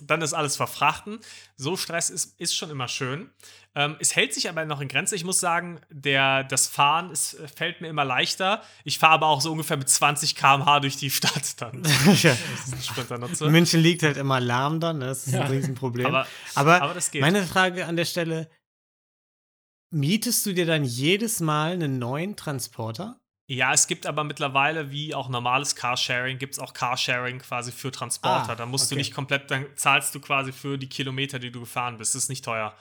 Dann ist alles verfrachten. So Stress ist, ist schon immer schön. Ähm, es hält sich aber noch in Grenze. Ich muss sagen, der, das Fahren ist, fällt mir immer leichter. Ich fahre aber auch so ungefähr mit 20 km/h durch die Stadt dann. ja. München liegt halt immer Lärm dann, ne? das ist Ja. ein Riesenproblem. Aber- aber, aber das geht. meine Frage an der Stelle: Mietest du dir dann jedes Mal einen neuen Transporter? Ja, es gibt aber mittlerweile, wie auch normales Carsharing, gibt es auch Carsharing quasi für Transporter. Ah, da musst du okay. nicht komplett, dann zahlst du quasi für die Kilometer, die du gefahren bist. Das ist nicht teuer.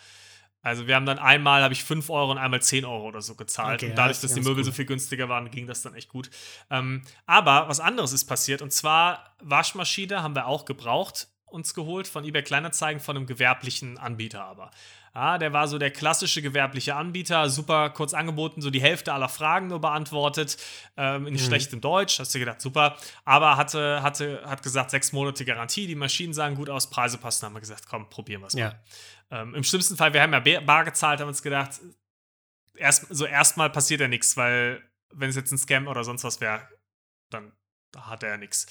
Also wir haben dann einmal, habe ich 5 Euro und einmal 10 Euro oder so gezahlt. Okay, und ja, dadurch, ist dass die Möbel cool. so viel günstiger waren, ging das dann echt gut. Ähm, aber was anderes ist passiert. Und zwar Waschmaschine haben wir auch gebraucht, uns geholt von eBay Kleinanzeigen von einem gewerblichen Anbieter aber. Ja, der war so der klassische gewerbliche Anbieter, super kurz angeboten, so die Hälfte aller Fragen nur beantwortet, ähm, in schlechtem Deutsch, hast du gedacht, super, aber hatte, hatte, hat gesagt, sechs Monate Garantie, die Maschinen sahen gut aus, Preise passen, haben wir gesagt, komm, probieren wir es mal. Ja. Ähm, Im schlimmsten Fall, wir haben ja bar gezahlt, haben uns gedacht, erst, so erstmal passiert ja nichts, weil wenn es jetzt ein Scam oder sonst was wäre, dann hat er ja nichts.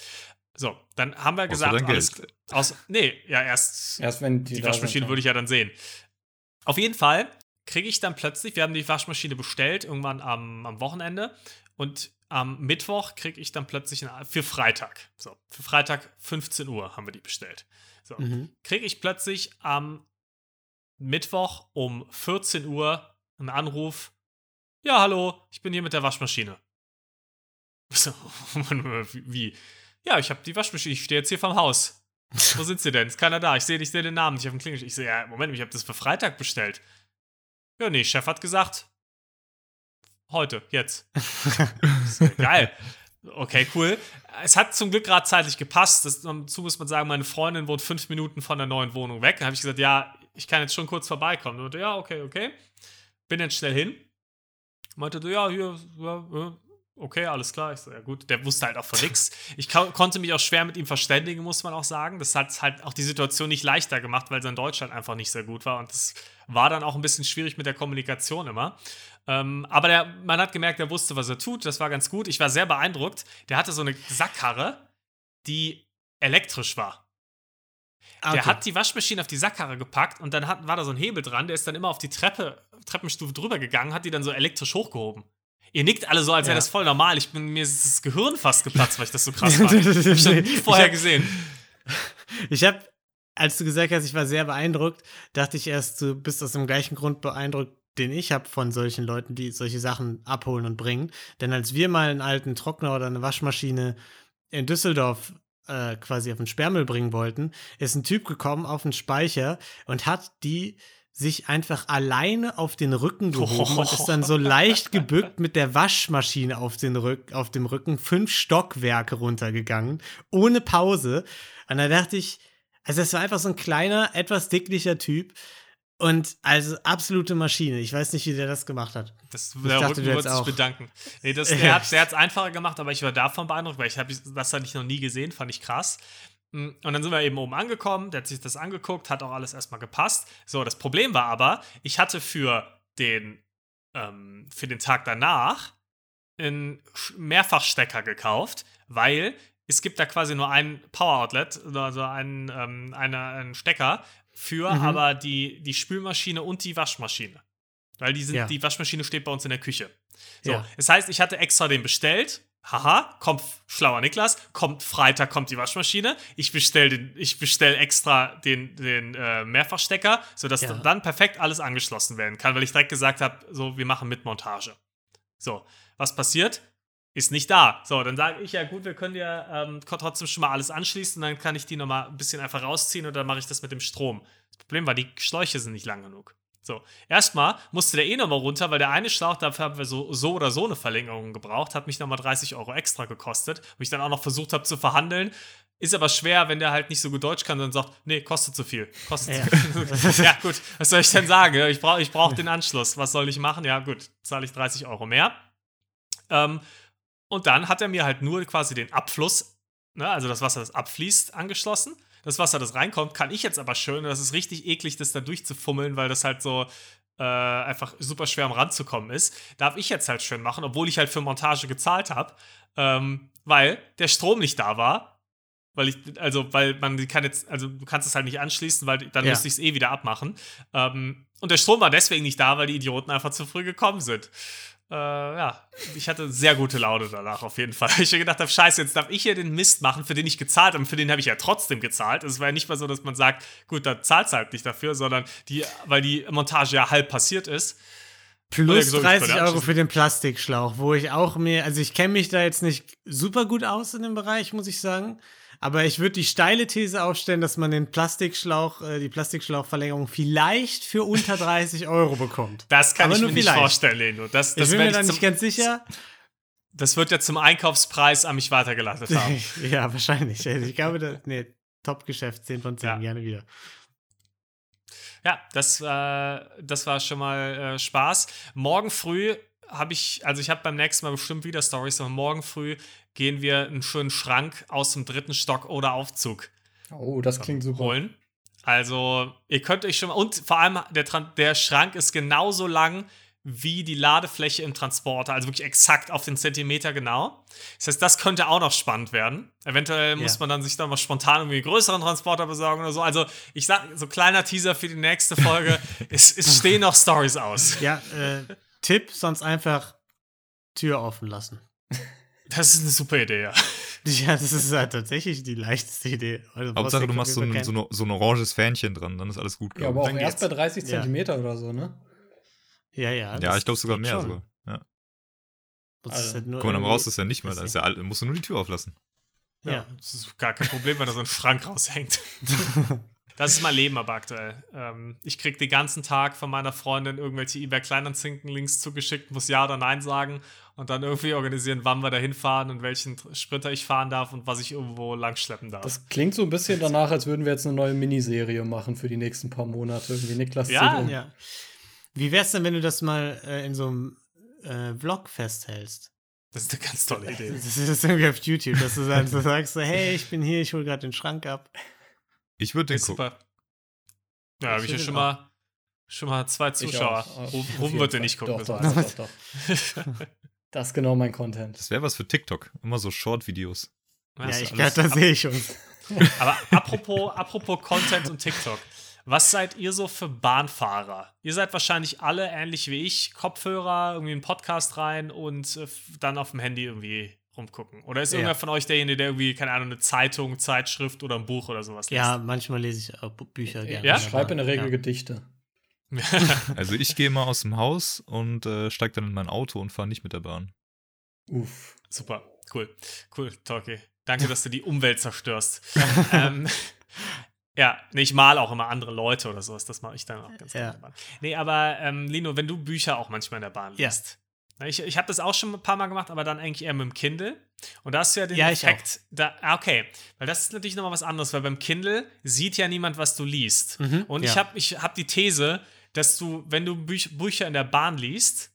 So, dann haben wir Außer gesagt, alles, aus, nee, ja, erst Erst wenn die, die Waschmaschine würde ich ja dann sehen. Auf jeden Fall kriege ich dann plötzlich, wir haben die Waschmaschine bestellt, irgendwann am, am Wochenende. Und am Mittwoch kriege ich dann plötzlich eine, für Freitag. So, für Freitag 15 Uhr haben wir die bestellt. So, Mhm. kriege ich plötzlich am Mittwoch um 14 Uhr einen Anruf. Ja, hallo, ich bin hier mit der Waschmaschine. So, wie? Ja, ich habe die Waschmaschine, ich stehe jetzt hier vorm Haus. Wo sind sie denn? Ist keiner da. Ich sehe ich seh den Namen. Ich habe einen Klingel. Ich sehe, ja, Moment, ich habe das für Freitag bestellt. Ja, nee, Chef hat gesagt. Heute, jetzt. Geil. Okay, cool. Es hat zum Glück gerade zeitlich gepasst. Das, dazu muss man sagen, meine Freundin wohnt fünf Minuten von der neuen Wohnung weg. Da habe ich gesagt, ja, ich kann jetzt schon kurz vorbeikommen. Und ja, okay, okay. Bin dann schnell hin. Meinte ja, hier, ja, ja, okay, alles klar. Ich so, ja gut, der wusste halt auch von nix. Ich konnte mich auch schwer mit ihm verständigen, muss man auch sagen. Das hat halt auch die Situation nicht leichter gemacht, weil sein Deutsch halt einfach nicht sehr gut war. Und das war dann auch ein bisschen schwierig mit der Kommunikation immer. Ähm, aber der, man hat gemerkt, er wusste, was er tut. Das war ganz gut. Ich war sehr beeindruckt. Der hatte so eine Sackkarre, die elektrisch war. Der Okay. hat die Waschmaschine auf die Sackkarre gepackt und dann hat, war da so ein Hebel dran, der ist dann immer auf die Treppe, Treppenstufe drüber gegangen, hat die dann so elektrisch hochgehoben. Ihr nickt alle so, als wäre Ja. das voll normal. Ich bin, mir ist das Gehirn fast geplatzt, weil ich das so krass fand. Hab ich schon nie vorher Ich hab- gesehen. Ich habe, als du gesagt hast, ich war sehr beeindruckt, dachte ich erst, du bist aus dem gleichen Grund beeindruckt, den ich habe von solchen Leuten, die solche Sachen abholen und bringen. Denn als wir mal einen alten Trockner oder eine Waschmaschine in Düsseldorf äh, quasi auf den Sperrmüll bringen wollten, ist ein Typ gekommen auf den Speicher und hat die sich einfach alleine auf den Rücken gehoben und ist dann so leicht gebückt mit der Waschmaschine auf, den Rück, auf dem Rücken fünf Stockwerke runtergegangen, ohne Pause. Und da dachte ich, also das war einfach so ein kleiner, etwas dicklicher Typ. Und also absolute Maschine. Ich weiß nicht, wie der das gemacht hat. Das, Ich der dachte, Rücken du wird jetzt sich auch. bedanken. Nee, das, der hat es einfacher gemacht, aber ich war davon beeindruckt, weil ich habe das hatte ich noch nie gesehen, fand ich krass. Mm, Und dann sind wir eben oben angekommen, der hat sich das angeguckt, hat auch alles erstmal gepasst. So, das Problem war aber, ich hatte für den, ähm, für den Tag danach einen Mehrfachstecker gekauft, weil es gibt da quasi nur ein Power Outlet, also einen, ähm, eine, einen Stecker für Mhm. aber die, die Spülmaschine und die Waschmaschine. Weil die, sind, Ja. die Waschmaschine steht bei uns in der Küche. So, Ja. das heißt, ich hatte extra den bestellt. Haha, kommt schlauer Niklas, kommt Freitag kommt die Waschmaschine. Ich bestell den, ich bestell extra den, den äh, Mehrfachstecker, sodass Ja. dann perfekt alles angeschlossen werden kann, weil ich direkt gesagt habe, so, wir machen Mitmontage. So, was passiert? Ist nicht da. So, dann sage ich ja, gut, wir können ja ähm, trotzdem schon mal alles anschließen, dann kann ich die nochmal ein bisschen einfach rausziehen oder dann mache ich das mit dem Strom. Das Problem war, die Schläuche sind nicht lang genug. So, erstmal musste der eh nochmal runter, weil der eine Schlauch, dafür haben wir so, so oder so eine Verlängerung gebraucht, hat mich nochmal 30 Euro extra gekostet, wo ich dann auch noch versucht habe zu verhandeln. Ist aber schwer, wenn der halt nicht so gut Deutsch kann und sagt, nee, kostet zu viel. Kostet Ja. zu viel. ja, gut, was soll ich denn sagen? Ich brauche ich brauch den Anschluss. Was soll ich machen? Ja, gut, zahle ich 30 Euro mehr. Ähm, und dann hat er mir halt nur quasi den Abfluss, ne, also das Wasser, das abfließt, angeschlossen. Das Wasser, das reinkommt, kann ich jetzt aber schön. und Das ist richtig eklig, das da durchzufummeln, weil das halt so äh, einfach super schwer am Rand zu kommen ist. Darf ich jetzt halt schön machen, obwohl ich halt für Montage gezahlt habe, ähm, weil der Strom nicht da war. Weil ich, also, weil man die kann jetzt, also du kannst es halt nicht anschließen, weil dann Ja. müsste ich es eh wieder abmachen. Ähm, und der Strom war deswegen nicht da, weil die Idioten einfach zu früh gekommen sind. Äh, ja, ich hatte sehr gute Laune danach auf jeden Fall. Ich mir gedacht habe, scheiße, jetzt darf ich hier den Mist machen, für den ich gezahlt habe. Und für den habe ich ja trotzdem gezahlt. Es war ja nicht mal so, dass man sagt, gut, da zahlst halt nicht dafür, sondern die, weil die Montage ja halb passiert ist. Plus ich 30 könnte Euro für den Plastikschlauch, wo ich auch mir, also ich kenne mich da jetzt nicht super gut aus in dem Bereich, muss ich sagen. Aber ich würde die steile These aufstellen, dass man den Plastikschlauch, äh, die Plastikschlauchverlängerung vielleicht für unter 30 Euro bekommt. Das kann Aber ich nur mir nicht vielleicht. vorstellen, Leno. Das, das, ich bin mir da nicht ganz sicher. das wird ja zum Einkaufspreis an mich weitergeleitet haben. ja, wahrscheinlich. Ich glaube, das, nee, Top-Geschäft, 10 von 10, Ja. gerne wieder. Ja, das, äh, das war schon mal äh, Spaß. Morgen früh habe ich, also ich habe beim nächsten Mal bestimmt wieder Stories, aber morgen früh gehen wir einen schönen Schrank aus dem dritten Stock oder Aufzug Oh, das klingt super. holen. Also, ihr könnt euch schon mal, und vor allem der, der Schrank ist genauso lang wie die Ladefläche im Transporter, also wirklich exakt auf den Zentimeter genau. Das heißt, das könnte auch noch spannend werden. Eventuell muss Ja. man dann sich dann mal spontan irgendwie einen größeren Transporter besorgen oder so. Also, ich sag, so kleiner Teaser für die nächste Folge. es, es stehen noch Stories aus. Ja, äh, Tipp, sonst einfach Tür offen lassen. Das ist eine super Idee, ja. Ja, das ist halt tatsächlich die leichteste Idee. Also Hauptsache, ja du machst so ein, so, eine, so ein oranges Fähnchen dran, dann ist alles gut. Ja, aber auch dann erst bei geht's. 30 Ja. Zentimeter oder so, ne? Ja, ja. ja, ich glaube sogar mehr schon. sogar. Ja. Also, ist halt nur Guck mal, dann brauchst du es ja nicht mehr. Da ist ja, musst du nur die Tür auflassen. Ja. Das ist gar kein Problem, wenn da so ein Schrank raushängt. Das ist mein Leben aber aktuell. Ähm, ich krieg den ganzen Tag von meiner Freundin irgendwelche eBay Kleinanzeigen-Links zugeschickt, muss Ja oder Nein sagen und dann irgendwie organisieren, wann wir da hinfahren und welchen Sprinter ich fahren darf und was ich irgendwo langschleppen darf. Das klingt so ein bisschen danach, als würden wir jetzt eine neue Miniserie machen für die nächsten paar Monate. Irgendwie Niklas Ja, um. Ja. Wie wär's denn, wenn du das mal äh, in so einem äh, Vlog festhältst? Das ist eine ganz tolle Idee. Das ist irgendwie auf YouTube, dass du dann so sagst, so, hey, ich bin hier, ich hole gerade den Schrank ab. Ich würde den Ist gucken. super. Ja, habe ich ja schon mal, schon mal zwei Zuschauer. auch. Auf- Ru- auf Ruben jeden wird Fall. nicht gucken. Doch, das doch, doch, doch, doch. Das ist genau mein Content. Das wäre was für TikTok. Immer so Short-Videos. Ja, ich glaube, da sehe ich uns. Aber apropos, apropos Content und TikTok. Was seid ihr so für Bahnfahrer? Ihr seid wahrscheinlich alle ähnlich wie ich, Kopfhörer, irgendwie einen Podcast rein und äh, dann auf dem Handy irgendwie rumgucken. Oder ist Ja. irgendwer von euch derjenige, der irgendwie, keine Ahnung, eine Zeitung, Zeitschrift oder ein Buch oder sowas Ja, manchmal lese ich auch Bücher gerne. Ja? Ich schreibe in der Regel ja. Gedichte. liest? Also ich gehe mal aus dem Haus und äh, steige dann in mein Auto und fahre nicht mit der Bahn. Uff. Super, cool. Cool, Torki. Danke, dass du die Umwelt zerstörst. ähm, ja, nee, ich mal auch immer andere Leute oder sowas. Das mache ich dann auch ganz Ja. gerne in der Bahn. Nee, aber ähm, Lino, wenn du Bücher auch manchmal in der Bahn Ja. liest. Ich, ich habe das auch schon ein paar Mal gemacht, aber dann eigentlich eher mit dem Kindle. Und da hast du ja den Ja, Effekt. Da, ah, okay, weil das ist natürlich nochmal was anderes, weil beim Kindle sieht ja niemand, was du liest. Mhm, Und ja. ich habe ich hab die These, dass du, wenn du Büch Bücher in der Bahn liest,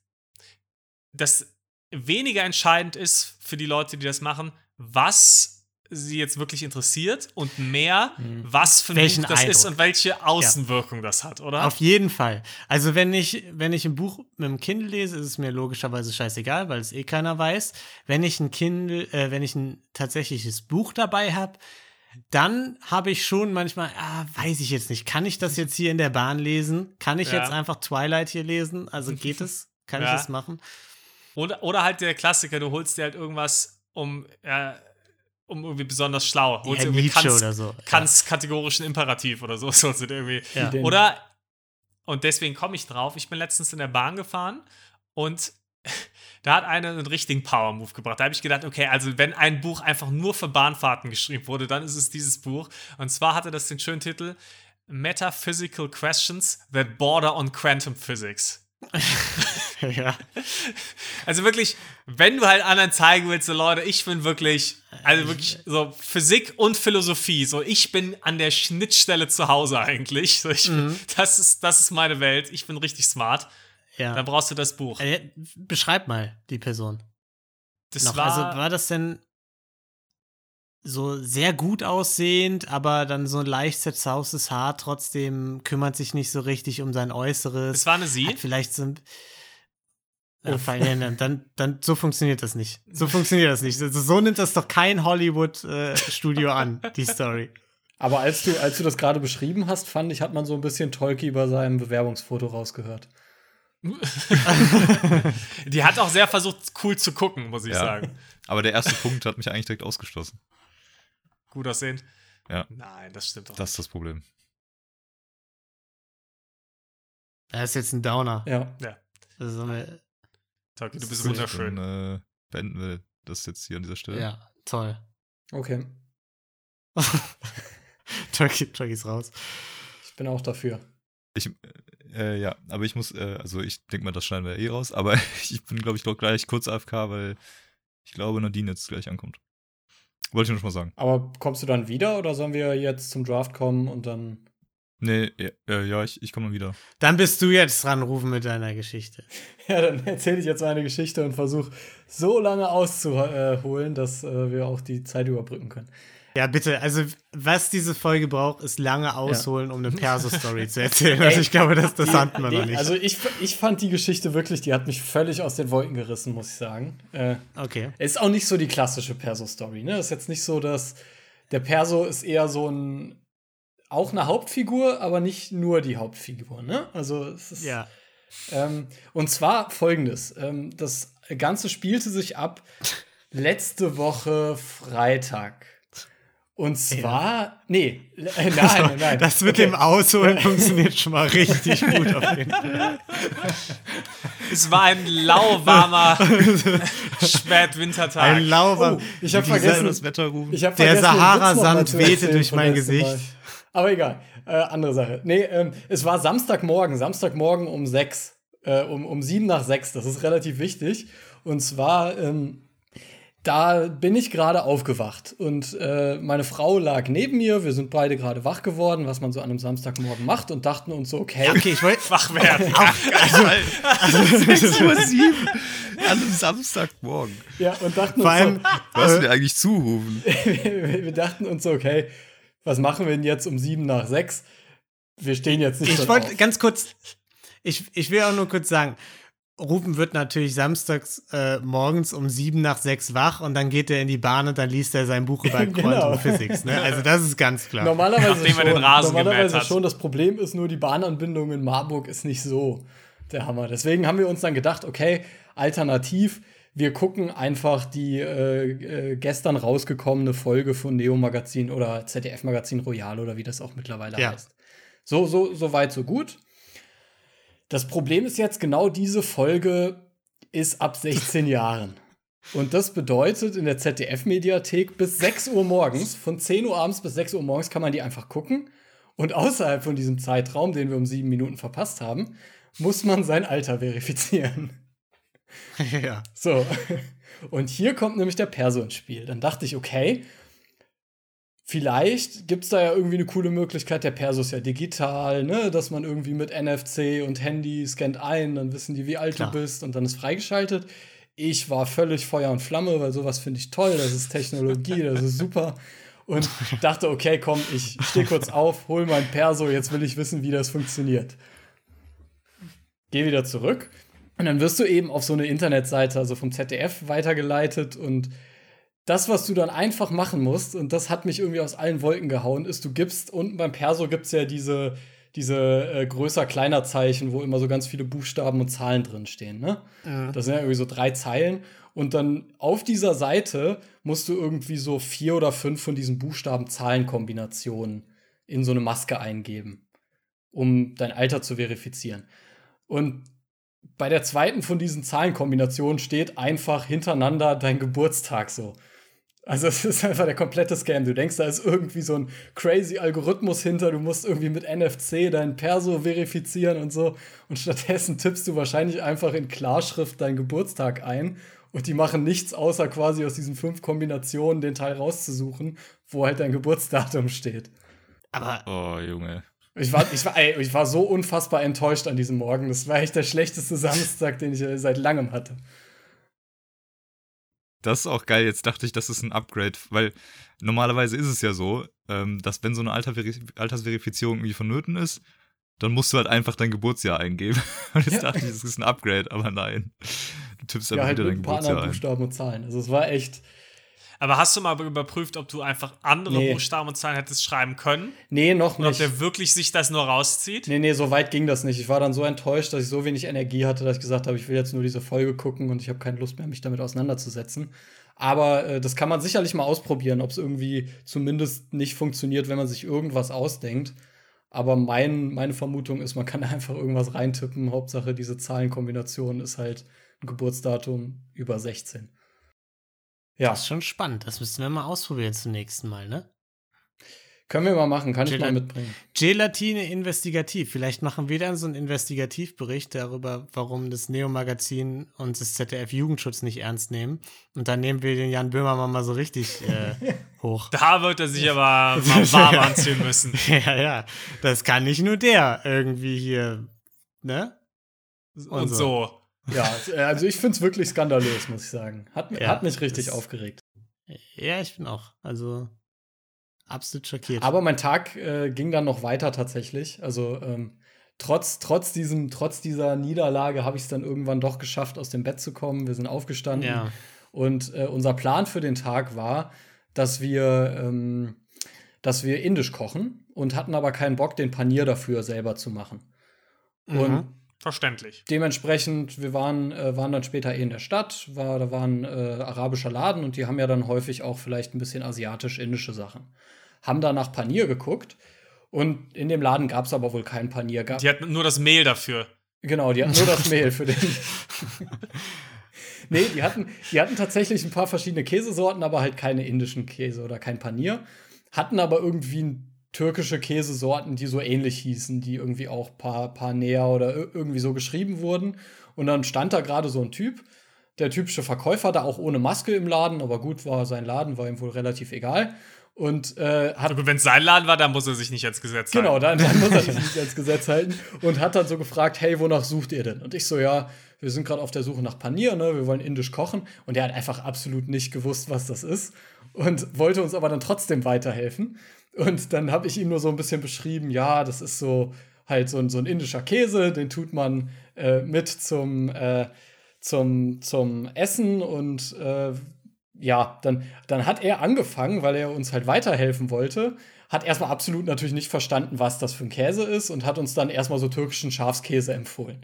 dass weniger entscheidend ist für die Leute, die das machen, was sie jetzt wirklich interessiert und mehr, was für ein Welchen Buch das ist Eindruck. und welche Außenwirkung das hat, oder? Auf jeden Fall. Also wenn ich, wenn ich ein Buch mit dem Kindle lese, ist es mir logischerweise scheißegal, weil es eh keiner weiß. Wenn ich ein Kindle, äh, wenn ich ein tatsächliches Buch dabei habe, dann habe ich schon manchmal, ah, weiß ich jetzt nicht, kann ich das jetzt hier in der Bahn lesen? Kann ich Ja. jetzt einfach Twilight hier lesen? Also geht es? Kann Ja. ich das machen? Oder, oder halt der Klassiker, du holst dir halt irgendwas, um, äh, um irgendwie besonders schlau. Holst Ja, irgendwie Nietzsche Kants, oder so. Kants kategorischen Imperativ oder so. so sind irgendwie. Ja. Oder, und deswegen komme ich drauf, ich bin letztens in der Bahn gefahren und da hat einer einen richtigen Power-Move gebracht. Da habe ich gedacht, okay, also wenn ein Buch einfach nur für Bahnfahrten geschrieben wurde, dann ist es dieses Buch. Und zwar hatte das den schönen Titel Metaphysical Questions that Border on Quantum Physics. ja. Also wirklich, wenn du halt anderen zeigen willst, so Leute, ich bin wirklich, also wirklich so Physik und Philosophie, so ich bin an der Schnittstelle zu Hause eigentlich. So ich bin, das, ist, das ist meine Welt, ich bin richtig smart. ja. Dann brauchst du das Buch. Äh, beschreib mal die Person. Das noch. war, also war das denn so sehr gut aussehend, aber dann so ein leicht zerzaustes Haar, trotzdem kümmert sich nicht so richtig um sein Äußeres. es war eine Sie. Hat vielleicht so ein. Ja, dann, dann, dann, so funktioniert das nicht. So funktioniert das nicht. Also, so nimmt das doch kein Hollywood-Studio an, die Story. Aber als du, als du das gerade beschrieben hast, fand ich, hat man so ein bisschen Tolki bei seinem Bewerbungsfoto rausgehört. Die hat auch sehr versucht, cool zu gucken, muss ich Ja. sagen. Aber der erste Punkt hat mich eigentlich direkt ausgeschlossen. Gut aussehen. Ja. Nein, das stimmt doch. Das ist das Problem. Das ist jetzt ein Downer. Ja. Das ist so eine. Taki, du bist Gut, wunderschön. Dann äh, beenden wir das jetzt hier an dieser Stelle. ja, toll. Okay. Turkey, Turkey ist raus. Ich bin auch dafür. Ich, äh, ja, aber ich muss, äh, also ich denke mal, das schneiden wir eh raus, aber ich bin, glaube ich, doch gleich kurz AFK, weil ich glaube, Nadine jetzt gleich ankommt. Wollte ich nur schon mal sagen. Aber kommst du dann wieder oder sollen wir jetzt zum Draft kommen und dann. Nee, ja, äh, ja ich, ich komme mal wieder. Dann bist du jetzt dran, rufen mit deiner Geschichte. Ja, dann erzähle ich jetzt meine Geschichte und versuche so lange auszuholen, dass äh, wir auch die Zeit überbrücken können. Ja, bitte. Also, was diese Folge braucht, ist lange ausholen, um eine Perso-Story zu erzählen. Also, ich glaube, das, das hatten wir Nee, noch nicht. Also ich, ich fand die Geschichte wirklich, die hat mich völlig aus den Wolken gerissen, muss ich sagen. Äh, okay. ist auch nicht so die klassische Perso-Story, ne? Es ist jetzt nicht so, dass der Perso ist eher so ein auch eine Hauptfigur, aber nicht nur die Hauptfigur, ne? Also es ist Ja. ähm, und zwar folgendes: ähm, Das Ganze spielte sich ab letzte Woche Freitag. Und zwar, nee, äh, nein, nein, nein. Das mit Okay. dem Ausholen funktioniert schon mal richtig gut auf jeden Fall. Es war ein lauwarmer Spätwintertag. Ein lauwarm. Oh, ich habe vergessen, das Wetter rufen. Ich hab Der Sahara-Sand wehte durch mein Gesicht. Mal. Aber egal, äh, andere Sache. Nee, ähm, es war Samstagmorgen, Samstagmorgen um sechs, äh, um, um sieben nach sechs, das ist relativ wichtig. Und zwar, ähm, da bin ich gerade aufgewacht und äh, meine Frau lag neben mir, wir sind beide gerade wach geworden, was man so an einem Samstagmorgen macht und dachten uns so, okay, Okay, ich wollte. Wach werden. Also, 6 Uhr 7 an einem Samstagmorgen. ja, und dachten Vor uns allem, Was wir eigentlich zurufen? so, wir, wir dachten uns so, okay, was machen wir denn jetzt um sieben nach sechs? Wir stehen jetzt nicht ich wollte ganz kurz. Ich, ich will auch nur kurz sagen. Rufen wird natürlich samstags äh, morgens um sieben nach sechs wach und dann geht er in die Bahn und dann liest er sein Buch über Genau. Quantum Physics. Ne? Also das ist ganz klar. Normalerweise er schon. den Rasen normalerweise schon. Das Problem ist nur, die Bahnanbindung in Marburg ist nicht so der Hammer. Deswegen haben wir uns dann gedacht, okay, alternativ, wir gucken einfach die äh, äh, gestern rausgekommene Folge von Neo Magazin oder ZDF Magazin Royal oder wie das auch mittlerweile Ja. heißt. So, so, so weit, so gut. Das Problem ist jetzt, genau diese Folge ist ab 16 Jahren. Und das bedeutet, in der ZDF-Mediathek bis 6 Uhr morgens, von 10 Uhr abends bis 6 Uhr morgens, kann man die einfach gucken. Und außerhalb von diesem Zeitraum, den wir um sieben Minuten verpasst haben, muss man sein Alter verifizieren. ja. So. Und hier kommt nämlich der Perso ins Spiel. Dann dachte ich, okay, vielleicht gibt es da ja irgendwie eine coole Möglichkeit. Der Perso ist ja digital, ne? dass man irgendwie mit NFC und Handy scannt ein, dann wissen die, wie alt Klar. du bist und dann ist freigeschaltet. Ich war völlig Feuer und Flamme, weil sowas finde ich toll, das ist Technologie, das ist super. Und dachte, okay, komm, ich stehe kurz auf, hol mein Perso, jetzt will ich wissen, wie das funktioniert. Geh wieder zurück und dann wirst du eben auf so eine Internetseite, also vom ZDF, weitergeleitet. Und das, was du dann einfach machen musst, und das hat mich irgendwie aus allen Wolken gehauen, ist, du gibst unten beim Perso gibt es ja diese, diese äh, größer-kleiner Zeichen, wo immer so ganz viele Buchstaben und Zahlen drin stehen. Ne? Das sind ja irgendwie so drei Zeilen. Und dann auf dieser Seite musst du irgendwie so vier oder fünf von diesen Buchstaben-Zahlen-Kombinationen in so eine Maske eingeben, um dein Alter zu verifizieren. Und bei der zweiten von diesen Zahlenkombinationen steht einfach hintereinander dein Geburtstag so. Also es ist einfach der komplette Scam. Du denkst, da ist irgendwie so ein crazy Algorithmus hinter, du musst irgendwie mit NFC deinen Perso verifizieren und so. Und stattdessen tippst du wahrscheinlich einfach in Klarschrift deinen Geburtstag ein und die machen nichts außer quasi aus diesen fünf Kombinationen den Teil rauszusuchen, wo halt dein Geburtsdatum steht. Aber Oh, Junge. Ich war, ich, war, ey, ich war so unfassbar enttäuscht an diesem Morgen. Das war echt der schlechteste Samstag, den ich äh, seit langem hatte. Das ist auch geil. Jetzt dachte ich, das ist ein Upgrade, weil normalerweise ist es ja so, ähm, dass wenn so eine Altersverifizierung irgendwie vonnöten ist, dann musst du halt einfach dein Geburtsjahr eingeben. Und jetzt Ja. dachte ich, das ist ein Upgrade, aber nein. Du tippst einfach Ja, halt wieder dein ein paar Geburtsjahr ein. Buchstaben und Zahlen. Also es war echt. Aber hast du mal überprüft, ob du einfach andere Nee. Buchstaben und Zahlen hättest schreiben können? Nee, noch Und ob nicht. der wirklich sich das nur rauszieht? Nee, nee, so weit ging das nicht. Ich war dann so enttäuscht, dass ich so wenig Energie hatte, dass ich gesagt habe, ich will jetzt nur diese Folge gucken und ich habe keine Lust mehr, mich damit auseinanderzusetzen. Aber äh, das kann man sicherlich mal ausprobieren, ob es irgendwie zumindest nicht funktioniert, wenn man sich irgendwas ausdenkt. Aber mein, meine Vermutung ist, man kann einfach irgendwas reintippen. Hauptsache, diese Zahlenkombination ist halt ein Geburtsdatum über 16. Ja, das ist schon spannend. Das müssen wir mal ausprobieren zum nächsten Mal, ne? können wir mal machen, kann ich mal Gelat- mitbringen. Gelatine investigativ. Vielleicht machen wir dann so einen Investigativbericht darüber, warum das Neo-Magazin und das ZDF Jugendschutz nicht ernst nehmen. Und dann nehmen wir den Jan Böhmermann mal so richtig äh, hoch. Da wird er sich aber mal warm anziehen müssen. ja, ja. Das kann nicht nur der irgendwie hier, ne? Und so. so. Ja, also ich finde es wirklich skandalös, muss ich sagen. Hat, Ja, hat mich richtig aufgeregt. Ja, ich bin auch. Also, absolut schockiert. Aber mein Tag äh, ging dann noch weiter tatsächlich. Also ähm, trotz, trotz, diesem, trotz dieser Niederlage habe ich es dann irgendwann doch geschafft, aus dem Bett zu kommen. Wir sind aufgestanden. ja. Und äh, unser Plan für den Tag war, dass wir, ähm, dass wir indisch kochen und hatten aber keinen Bock, den Panier dafür selber zu machen. Und Mhm. Verständlich. dementsprechend, wir waren, äh, waren dann später eh in der Stadt, war, da war ein äh, arabischer Laden und die haben ja dann häufig auch vielleicht ein bisschen asiatisch-indische Sachen. Haben da nach Panier geguckt und in dem Laden gab es aber wohl kein Panier. Gab, Die hat nur das Mehl dafür. Genau, die hatten nur das Mehl für den. nee, die hatten, die hatten tatsächlich ein paar verschiedene Käsesorten, aber halt keine indischen Käse oder kein Panier. Hatten aber irgendwie türkische Käsesorten, die so ähnlich hießen, die irgendwie auch paar, paar näher oder ir- irgendwie so geschrieben wurden. Und dann stand da gerade so ein Typ, der typische Verkäufer, da auch ohne Maske im Laden, aber gut, war sein Laden, war ihm wohl relativ egal. Und äh, hat Also, wenn es sein Laden war, dann muss er sich nicht ans Gesetz halten. Genau, dann, dann muss er sich nicht ans Gesetz halten und hat dann so gefragt, hey, wonach sucht ihr denn? Und ich so, ja, wir sind gerade auf der Suche nach Panier, ne? Wir wollen indisch kochen. Und er hat einfach absolut nicht gewusst, was das ist und wollte uns aber dann trotzdem weiterhelfen. Und dann habe ich ihm nur so ein bisschen beschrieben, ja, das ist so halt so ein, so ein indischer Käse, den tut man äh, mit zum, äh, zum, zum Essen und äh, ja, dann, dann hat er angefangen, weil er uns halt weiterhelfen wollte, hat erstmal absolut natürlich nicht verstanden, was das für ein Käse ist und hat uns dann erstmal so türkischen Schafskäse empfohlen.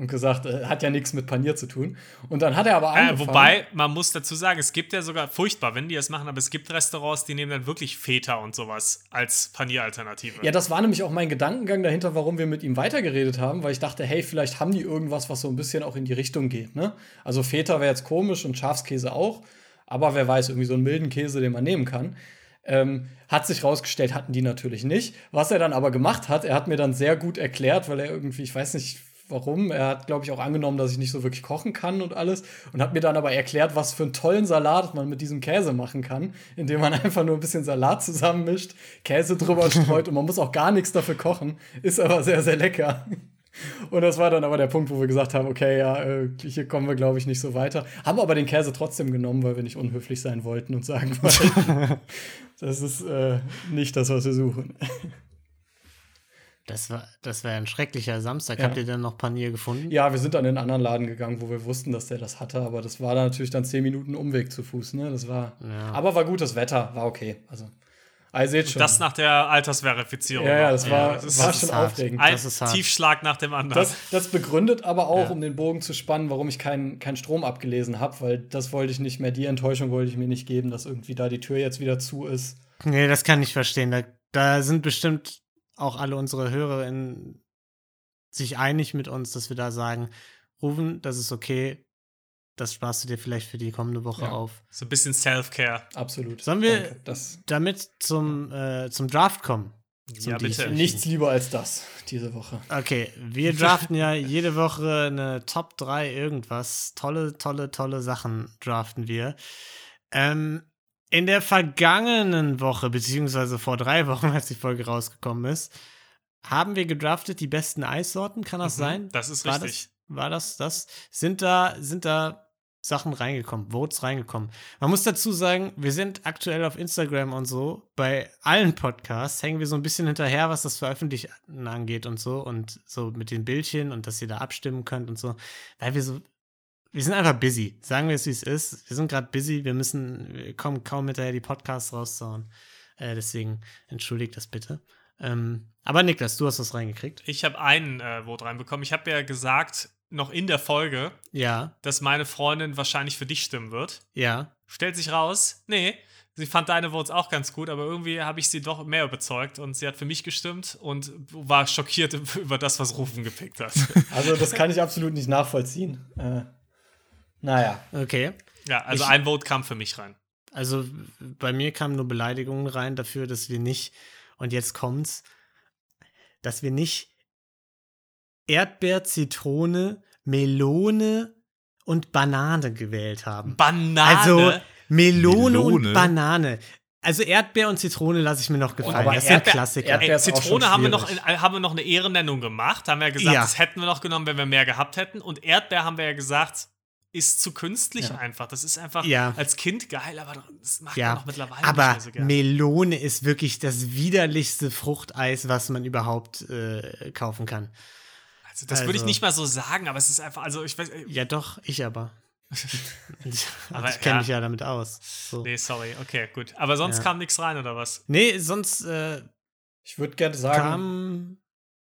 Und gesagt, äh, hat ja nichts mit Panier zu tun. Und dann hat er aber Äh, angefangen. wobei, man muss dazu sagen, es gibt ja sogar, furchtbar, wenn die das machen, aber es gibt Restaurants, die nehmen dann wirklich Feta und sowas als Panieralternative. Ja, das war nämlich auch mein Gedankengang dahinter, warum wir mit ihm weitergeredet haben, weil ich dachte, hey, vielleicht haben die irgendwas, was so ein bisschen auch in die Richtung geht. Ne? Also Feta wäre jetzt komisch und Schafskäse auch, aber wer weiß, irgendwie so einen milden Käse, den man nehmen kann. Ähm, hat sich rausgestellt, hatten die natürlich nicht. Was er dann aber gemacht hat, er hat mir dann sehr gut erklärt, weil er irgendwie, ich weiß nicht warum, er hat, glaube ich, auch angenommen, dass ich nicht so wirklich kochen kann und alles und hat mir dann aber erklärt, was für einen tollen Salat man mit diesem Käse machen kann, indem man einfach nur ein bisschen Salat zusammenmischt, Käse drüber streut und man muss auch gar nichts dafür kochen, ist aber sehr, sehr lecker. Und das war dann aber der Punkt, wo wir gesagt haben, okay, ja, äh, hier kommen wir, glaube ich, nicht so weiter. Haben aber den Käse trotzdem genommen, weil wir nicht unhöflich sein wollten und sagen wollten, das ist äh, nicht das, was wir suchen. Das war, das war ein schrecklicher Samstag. Ja. Habt ihr denn noch Panier gefunden? Ja, wir sind dann in einen anderen Laden gegangen, wo wir wussten, dass der das hatte, aber das war dann natürlich dann zehn Minuten Umweg zu Fuß, ne? Das war. Ja. Aber war gutes Wetter, war okay. Also, ihr seht schon. Das nach der Altersverifizierung. ja, ja, das war, das ist, war das schon hart. aufregend. ein das ist hart. Tiefschlag nach dem anderen. Das, das begründet aber auch, Ja. um den Bogen zu spannen, warum ich keinen keinen Strom abgelesen habe, weil das wollte ich nicht mehr, die Enttäuschung wollte ich mir nicht geben, dass irgendwie da die Tür jetzt wieder zu ist. Nee, das kann ich verstehen. Da, da sind bestimmt auch alle unsere HörerInnen sich einig mit uns, dass wir da sagen, Rufen, das ist okay. Das sparst du dir vielleicht für die kommende Woche Ja. auf. so ein bisschen Self-Care. Absolut. Sollen wir- Damit zum, äh, zum Draft kommen. Zum Ja, bitte. nichts lieber als das diese Woche. Okay, wir draften ja jede Woche eine Top 3 irgendwas. Tolle, tolle, tolle Sachen draften wir. Ähm, in der vergangenen Woche, beziehungsweise vor drei Wochen, als die Folge rausgekommen ist, haben wir gedraftet die besten Eissorten. Kann das Mhm, sein? das ist war richtig. Das, war das das? Sind da, sind da Sachen reingekommen, Votes reingekommen. Man muss dazu sagen, wir sind aktuell auf Instagram und so, bei allen Podcasts hängen wir so ein bisschen hinterher, was das Veröffentlichen angeht und so und so mit den Bildchen und dass ihr da abstimmen könnt und so, weil wir so, wir sind einfach busy, sagen wir es wie es ist. Wir sind gerade busy, wir müssen, wir kommen kaum hinterher, die Podcasts rauszuhauen. Äh, deswegen entschuldigt das bitte. Ähm, aber Niklas, du hast was reingekriegt. Ich habe einen äh, Vote reinbekommen. Ich habe ja gesagt, noch in der Folge, Ja, dass meine Freundin wahrscheinlich für dich stimmen wird. ja. Stellt sich raus, nee, sie fand deine Votes auch ganz gut, aber irgendwie habe ich sie doch mehr überzeugt und sie hat für mich gestimmt und war schockiert über das, was Rufen gepickt hat. Also, das kann ich absolut nicht nachvollziehen. Äh, naja. Okay. ja, also Ich- ein Vote kam für mich rein. Also bei mir kamen nur Beleidigungen rein dafür, dass wir nicht, und jetzt kommt's, dass wir nicht Erdbeer, Zitrone, Melone und Banane gewählt haben. Banane. Also Melone, und Melone? Banane. Also Erdbeer und Zitrone lasse ich mir noch gefallen. aber das sind Erdbeer- Klassiker. Erdbeer- Ey, Zitrone haben wir, noch, haben wir noch eine Ehrennennung gemacht. Haben wir ja gesagt, Ja. das hätten wir noch genommen, wenn wir mehr gehabt hätten. Und Erdbeer haben wir ja gesagt, ist zu künstlich einfach. Das ist einfach Ja. als Kind geil, aber das macht man Ja, auch mittlerweile nicht aber mehr so gerne. Melone ist wirklich das widerlichste Fruchteis, was man überhaupt äh, kaufen kann. Also, das würde ich also- nicht mal so sagen, aber es ist einfach, also ich weiß, äh, Ja, doch, ich aber. Aber ich kenne ja. mich ja damit aus. So. nee, sorry, okay, gut. Aber sonst Ja. kam nichts rein, oder was? Nee, sonst äh, Ich würde gerne sagen, kam.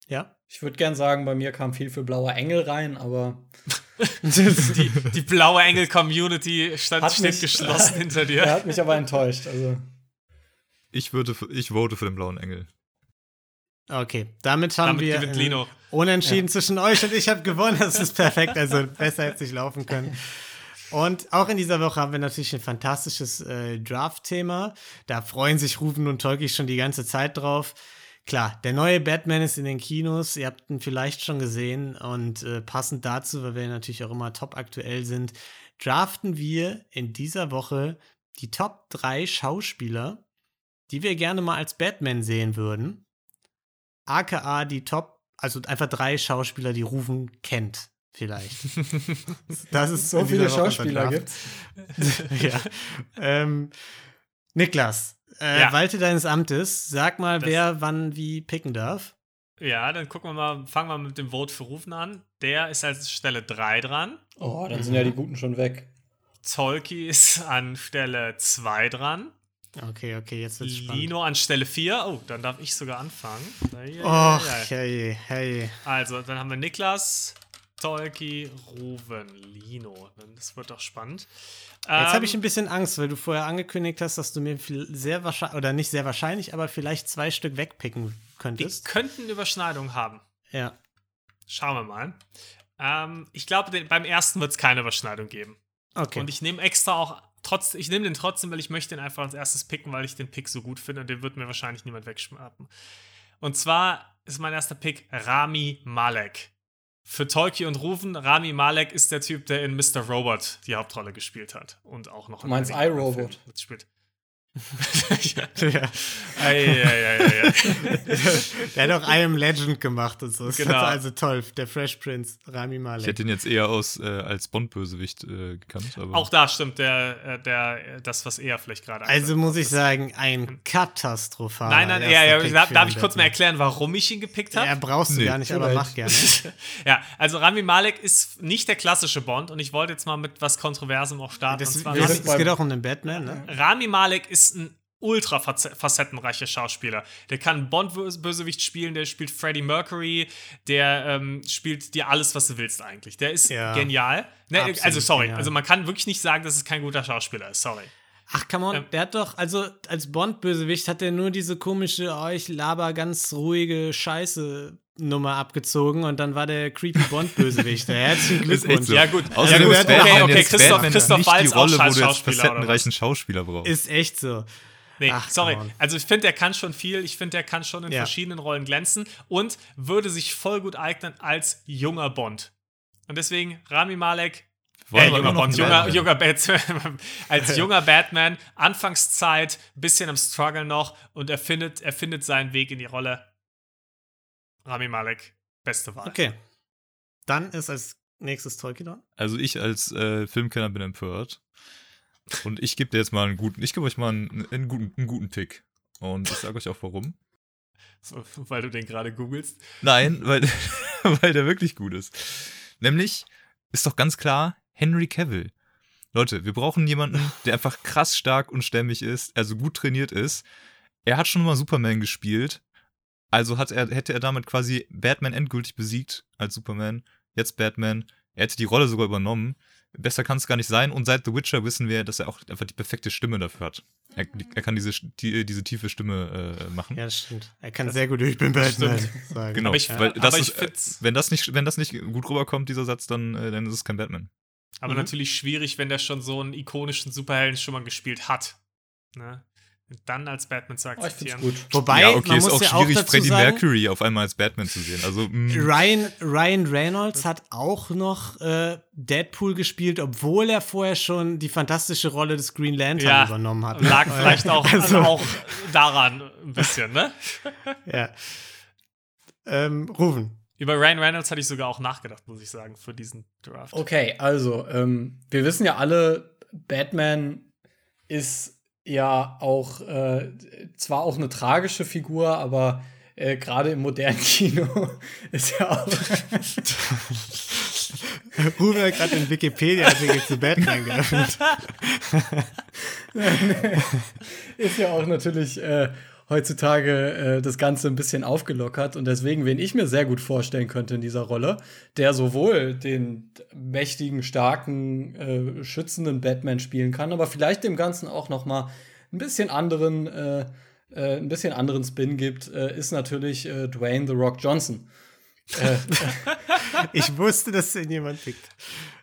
Ja. ich würde gerne sagen, bei mir kam viel für blauer Engel rein, aber Die, die blaue Engel-Community stand Hat steht mich- geschlossen hinter er dir. hat mich aber enttäuscht. Also Ich würde, ich vote für den blauen Engel. Okay, damit haben Damit wir gewinnt ein Lino. Unentschieden zwischen euch und ich habe gewonnen. Das ist perfekt. Also besser hätte es nicht laufen können. Und auch in dieser Woche haben wir natürlich ein fantastisches äh, Draft-Thema. Da freuen sich Rufen und Tolki schon die ganze Zeit drauf. Klar, der neue Batman ist in den Kinos. Ihr habt ihn vielleicht schon gesehen. Und äh, passend dazu, weil wir natürlich auch immer top aktuell sind, draften wir in dieser Woche die Top 3 Schauspieler, die wir gerne mal als Batman sehen würden. AKA die Top, also einfach drei Schauspieler, die Rufen kennt, vielleicht. Das ist so viele Schauspieler gibt's. ja. Ähm, Niklas, äh, Ja. walte deines Amtes, sag mal, Das- wer wann wie picken darf. Ja, dann gucken wir mal, fangen wir mit dem Vote für Rufen an. Der ist als Stelle 3 dran. Oh, dann sind ja die Guten schon weg. Tolki ist an Stelle 2 dran. Okay, okay, jetzt wird's spannend. Lino an Stelle 4. Oh, dann darf ich sogar anfangen. Och, hey, hey. Also, dann haben wir Niklas, Tolki, Ruven, Lino. Das wird doch spannend. Jetzt habe Ähm, ich ein bisschen Angst, weil du vorher angekündigt hast, dass du mir sehr wahrscheinlich, oder nicht sehr wahrscheinlich, aber vielleicht zwei Stück wegpicken könntest. könnten Überschneidungen haben. Ja. Schauen wir mal. Ähm, ich glaube, beim ersten wird es keine Überschneidung geben. Okay. Und ich nehme extra auch trotz, ich nehme den trotzdem, weil ich möchte ihn einfach als erstes picken, weil ich den Pick so gut finde und den wird mir wahrscheinlich niemand wegschnappen. Und zwar ist mein erster Pick Rami Malek. Für Tolki und Rufen, Rami Malek ist der Typ, der in Mr. Robot die Hauptrolle gespielt hat. Und auch noch Du meinst iRobot? Mitspielt. Ja. ja. Ei, ei, ei. Der hat auch I Am Legend gemacht und so. Das Genau. ist also toll. Der Fresh Prince, Rami Ich Malek. hätte ihn jetzt eher aus, äh, als Bond-Bösewicht äh, gekannt. Aber Auch da stimmt der, äh, der, das, was er vielleicht gerade Also muss ich sagen, ein katastrophaler. Nein, nein, ja, ja, darf, darf ich kurz mal erklären, warum ich ihn gepickt habe? Ja, brauchst du Nee. gar nicht, aber mach gerne. ja, also Rami Malek ist nicht der klassische Bond und ich wollte jetzt mal mit was Kontroversem auch starten. Das, und zwar sind es geht auch um den Batman, ne? Rami Malek ist ein ultra facettenreicher Schauspieler. Der kann Bond-Bösewicht spielen, der spielt Freddie Mercury, der ähm, spielt dir alles, was du willst eigentlich. Der ist Ja. genial. Ne, also sorry, genial. also man kann wirklich nicht sagen, dass es kein guter Schauspieler ist. Sorry. Ach, come on, Ähm. der hat doch, also als Bond-Bösewicht hat er nur diese komische, oh, ich laber ganz ruhige Scheiße Nummer abgezogen und dann war der creepy Bond-Bösewicht. Herzlichen Ist echt Glückwunsch. so. Ja, gut. Außerdem Ja, gut, okay, okay, jetzt Christoph- Batman Christoph nicht Waltz die auch Rolle, wo du jetzt Schauspieler, oder facettenreichen Schauspieler brauchst. Ist echt so. Nee, Ach, sorry. Also ich finde, der kann schon viel. Ich finde, der kann schon in Ja. verschiedenen Rollen glänzen und würde sich voll gut eignen als junger Bond. Und deswegen Rami Malek, Wollen äh, wir noch junger, Batman? junger Batman, als junger Batman, Anfangszeit, bisschen am Struggle noch und er findet, er findet seinen Weg in die Rolle. Rami Malek, beste Wahl. Okay. Dann ist als nächstes Tolkien dran. Also ich als äh, Filmkenner bin empört. Und ich gebe dir jetzt mal einen guten, ich gebe euch mal einen, einen, guten, einen guten Pick. Und ich sage euch auch warum. So, weil du den gerade googelst. Nein, weil, weil der wirklich gut ist. Nämlich ist doch ganz klar Henry Cavill. Leute, wir brauchen jemanden, der einfach krass stark und stämmig ist, also gut trainiert ist. Er hat schon mal Superman gespielt. Also hat er, hätte er damit quasi Batman endgültig besiegt als Superman. Jetzt Batman. Er hätte die Rolle sogar übernommen. Besser kann es gar nicht sein. Und seit The Witcher wissen wir, dass er auch einfach die perfekte Stimme dafür hat. Er, er kann diese, die, diese tiefe Stimme äh, machen. Ja, das stimmt. Er kann sehr gut, ich bin Batman. Sagen. Genau, Aber ich- weil das aber ich ist, äh, wenn das nicht, wenn das nicht gut rüberkommt, dieser Satz, dann, äh, dann ist es kein Batman. Aber Mhm. natürlich schwierig, wenn der schon so einen ikonischen Superhelden schon mal gespielt hat. Ne? Und Dann als Batman zu Oh, akzeptieren. gut. Wobei, ja, okay, man ist muss auch ja auch schwierig, dazu Freddie sagen, Mercury auf einmal als Batman zu sehen. Also, mh, Ryan, Ryan Reynolds hat auch noch äh, Deadpool gespielt, obwohl er vorher schon die fantastische Rolle des Green Lantern Ja, übernommen hat. Lag vielleicht auch, Also- auch daran ein bisschen, ne? Ja. Ähm, Rufen, Über Ryan Reynolds hatte ich sogar auch nachgedacht, muss ich sagen, für diesen Draft. Okay, also, ähm, wir wissen ja alle, Batman ist ja auch äh, zwar auch eine tragische Figur, aber äh, gerade im modernen Kino ist ja auch. Ruben hat gerade den Wikipedia-Artikel zu Batman geöffnet. ist ja auch natürlich äh, heutzutage äh, das Ganze ein bisschen aufgelockert und deswegen, wen ich mir sehr gut vorstellen könnte in dieser Rolle, der sowohl den mächtigen, starken, äh, schützenden Batman spielen kann, aber vielleicht dem Ganzen auch noch mal ein bisschen anderen, äh, äh, ein bisschen anderen Spin gibt, äh, ist natürlich äh, Dwayne The Rock Johnson. Ich wusste, dass den jemand pickt.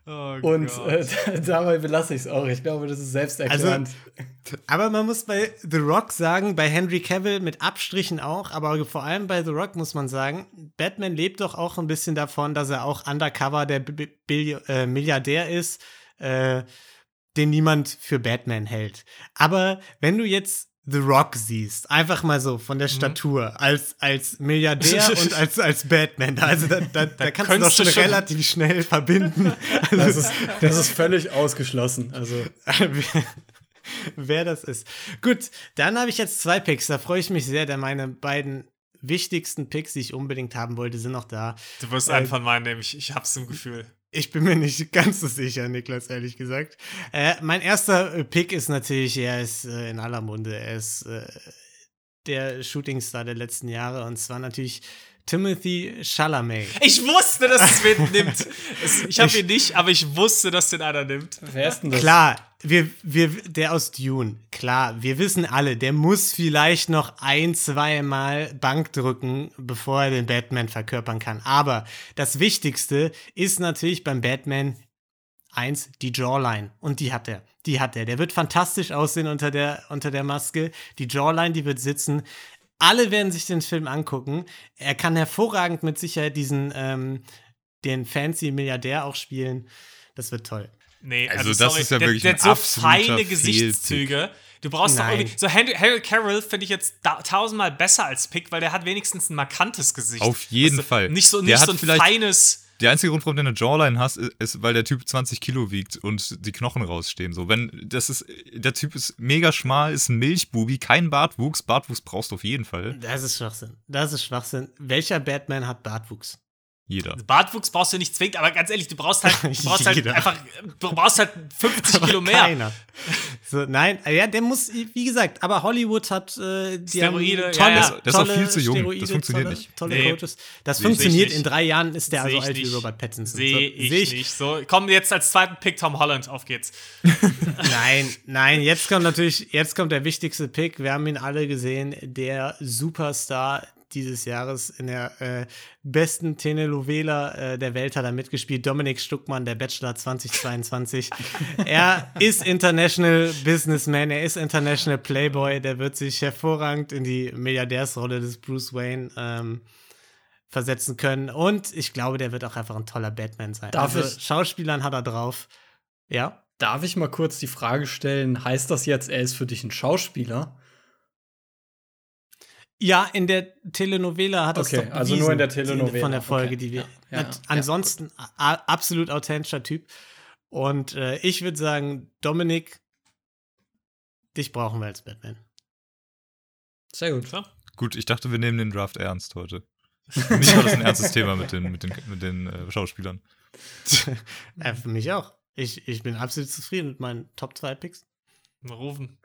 Oh und äh, dabei belasse ich es auch. Ich glaube, das ist selbsterklärend. Aber man muss bei The Rock sagen, bei Henry Cavill mit Abstrichen auch, aber vor allem bei The Rock muss man sagen, Batman lebt doch auch ein bisschen davon, dass er auch undercover der B Billi- äh, Milliardär ist, äh, den niemand für Batman hält. Aber wenn du jetzt The Rock siehst, einfach mal so von Mhm. der Statur, als, als Milliardär und als, als Batman, also da, da, da kannst du doch schon schon- relativ schnell verbinden. Das ist, das ist völlig ausgeschlossen. Also, wer, das ist. Gut, dann habe ich jetzt zwei Picks. Da freue ich mich sehr, denn meine beiden wichtigsten Picks, die ich unbedingt haben wollte, sind noch da. Du wirst äh, einen von meinen nehmen. Ich, ich hab's im Gefühl. Ich bin mir nicht ganz so sicher, Niklas, ehrlich gesagt. Äh, mein erster äh, Pick ist natürlich, er ist äh, in aller Munde. Er ist äh, der Shootingstar der letzten Jahre und zwar natürlich Timothy Chalamet. Ich wusste, dass es wen nimmt. Ich habe ihn nicht, aber ich wusste, dass den einer nimmt. wer ist denn das? Klar, wir, wir, der aus Dune, klar, wir wissen alle, der muss vielleicht noch ein, zwei Mal Bank drücken, bevor er den Batman verkörpern kann. Aber das Wichtigste ist natürlich beim Batman eins, die Jawline. Und die hat er. Die hat er. Der wird fantastisch aussehen unter der, unter der Maske. Die Jawline, die wird sitzen. Alle werden sich den Film angucken. Er kann hervorragend mit Sicherheit diesen, ähm, den fancy Milliardär auch spielen. Das wird toll. Nee, Also also, das sorry, ist ja der, wirklich der ein hat so absoluter feine. Gesichtszüge. Du brauchst doch Nein. irgendwie. So, Henry, Harry Carroll finde ich jetzt da, tausendmal besser als Pick, weil der hat wenigstens ein markantes Gesicht. Auf jeden du, Fall. Nicht so, Der nicht hat so ein vielleicht- feines. Der einzige Grund, warum du eine Jawline hast, ist, weil der Typ 20 Kilo wiegt und die Knochen rausstehen. So, wenn das ist, der Typ ist mega schmal, ist ein Milchbubi, kein Bartwuchs. Bartwuchs brauchst du auf jeden Fall. Das ist Schwachsinn. Das ist Schwachsinn. Welcher Batman hat Bartwuchs? Jeder. Bartwuchs brauchst du nicht zwingend, aber ganz ehrlich, du brauchst halt, du brauchst halt einfach, du brauchst halt 50 Aber Kilo mehr. Keiner. So, nein, ja, der muss, wie gesagt, aber Hollywood hat äh, die Steroide, haben ja, tolle, ja. Der ist- auch tolle viel zu jung. Das Steroide, funktioniert tolle, nicht. Tolle Nee. Coaches. Das ich funktioniert nicht. in drei Jahren, ist der Sehe also ich alt wie. Robert Pattinson. Sehe so, ich seh nicht. So, komm jetzt als zweiten Pick Tom Holland, auf geht's. Nein, nein, jetzt kommt natürlich, jetzt kommt der wichtigste Pick. Wir haben ihn alle gesehen, der Superstar dieses Jahres in der äh, besten Telenovela äh, der Welt hat er mitgespielt. Dominik Stuckmann, der Bachelor 2022. er ist International Businessman, er ist International Playboy, der wird sich hervorragend in die Milliardärsrolle des Bruce Wayne ähm, versetzen können. Und ich glaube, der wird auch einfach ein toller Batman sein. Darf also, Schauspielern hat er drauf. Ja. Darf ich mal kurz die Frage stellen, heißt das jetzt, er ist für dich ein Schauspieler? Ja, in der Telenovela hat das Okay, doch also bewiesen, nur in der Telenovela, Von der Folge, okay. die wir. Ja, ja, ja. ansonsten a- absolut authentischer Typ. Und äh, ich würde sagen, Dominik, dich brauchen wir als Batman. Sehr gut. So. Gut, ich dachte, wir nehmen den Draft ernst heute. Für mich war das ein ernstes Thema mit den, mit den, mit den äh, Schauspielern. äh, für mich auch. Ich, ich bin absolut zufrieden mit meinen Top 2 Picks. Mal rufen.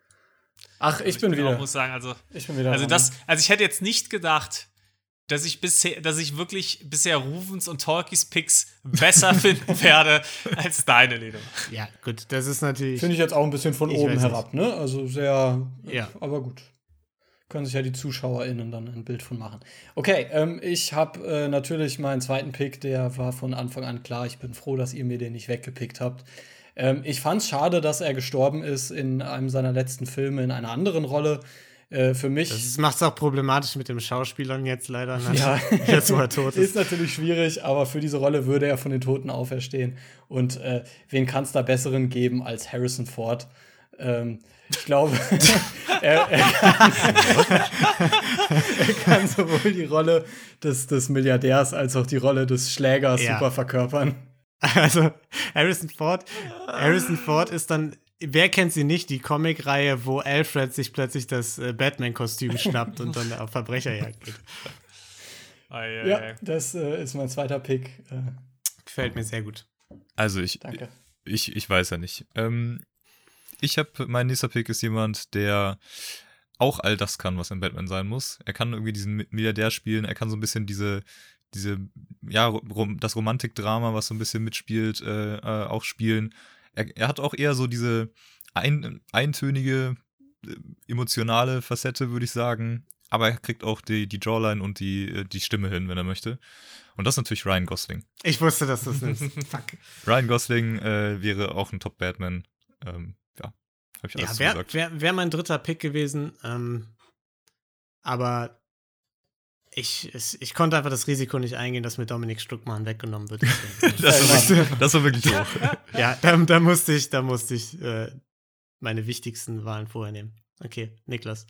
Ach, ich, bin Auch, wieder. muss sagen, also, Ich bin wieder. also dran. das, also ich hätte jetzt nicht gedacht, dass ich bisher, dass ich wirklich bisher Rufens und Talkies Picks besser finden werde als deine, Leno. Ja, gut, das ist natürlich. Finde ich jetzt auch ein bisschen von Ich oben herab, ne? Also sehr. Ja. Aber gut. Können sich ja die ZuschauerInnen dann ein Bild von machen. Okay, ähm, ich habe äh, natürlich meinen zweiten Pick, der war von Anfang an klar. Ich bin froh, dass ihr mir den nicht weggepickt habt. Ähm, ich fand es schade, dass er gestorben ist in einem seiner letzten Filme in einer anderen Rolle. Äh, für mich. Das macht es auch problematisch mit dem Schauspielern jetzt leider. Ne? Ja, Jetzt, wo er tot ist ist. natürlich schwierig, aber für diese Rolle würde er von den Toten auferstehen. Und äh, wen kann es da besseren geben als Harrison Ford? Ähm, ich glaube, er, er, kann, er kann sowohl die Rolle des, des Milliardärs als auch die Rolle des Schlägers Ja. super verkörpern. Also, Harrison Ford, Harrison Ford ist dann, wer kennt sie nicht, die Comicreihe, wo Alfred sich plötzlich das äh, Batman-Kostüm schnappt und dann auf Verbrecherjagd geht. Ei, ei, Ja, ei. das äh, ist mein zweiter Pick. Äh, Gefällt mir sehr gut. Also ich, danke. ich, ich weiß ja nicht. Ähm, ich habe, mein nächster Pick ist jemand, der auch all das kann, was in Batman sein muss. Er kann irgendwie diesen Milliardär spielen, er kann so ein bisschen diese, diese, ja, rom, das Romantikdrama, was so ein bisschen mitspielt, äh, äh, auch spielen. Er, er hat auch eher so diese ein, eintönige, äh, emotionale Facette, würde ich sagen. Aber er kriegt auch die, die Jawline und die, äh, die Stimme hin, wenn er möchte. Und das ist natürlich Ryan Gosling. Ich wusste, dass du es nimmst. Fuck. Ryan Gosling äh, wäre auch ein Top-Batman. Ähm, ja, habe ich alles Ja, so wäre gesagt. wär, wär mein dritter Pick gewesen. Ähm, aber ich, es, ich konnte einfach das Risiko nicht eingehen, dass mir Dominik Stuckmann weggenommen wird. Das war, wirklich, das war wirklich hoch. ja, da, da musste ich, da musste ich äh, meine wichtigsten Wahlen vorher nehmen. Okay, Niklas.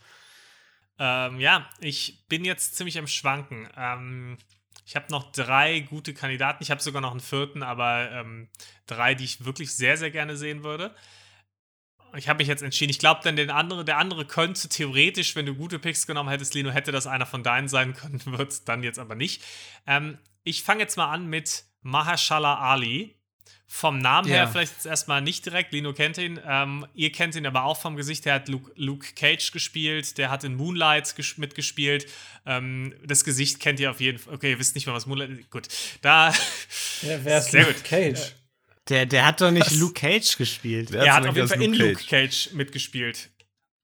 Ähm, ja, ich bin jetzt ziemlich am Schwanken. Ähm, ich habe noch drei gute Kandidaten. Ich habe sogar noch einen vierten, aber ähm, drei, die ich wirklich sehr, sehr gerne sehen würde. Ich habe mich jetzt entschieden. Ich glaube, dann den andere, der andere könnte theoretisch, wenn du gute Picks genommen hättest, Lino, hätte das einer von deinen sein können, wird dann jetzt aber nicht. Ähm, ich fange jetzt mal an mit Mahershala Ali. Vom Namen her Ja. vielleicht jetzt erstmal nicht direkt. Lino kennt ihn. Ähm, ihr kennt ihn aber auch vom Gesicht. Der hat Luke, Luke Cage gespielt. Der hat in Moonlight ges- mitgespielt. Ähm, das Gesicht kennt ihr auf jeden Fall. Okay, ihr wisst nicht mal, was Moonlight ist. Gut. Da. Ja, wer ist Luke gut. Cage? Der, der hat doch nicht Luke Cage gespielt. Wer er hat auf jeden Fall in Luke Luke Cage mitgespielt.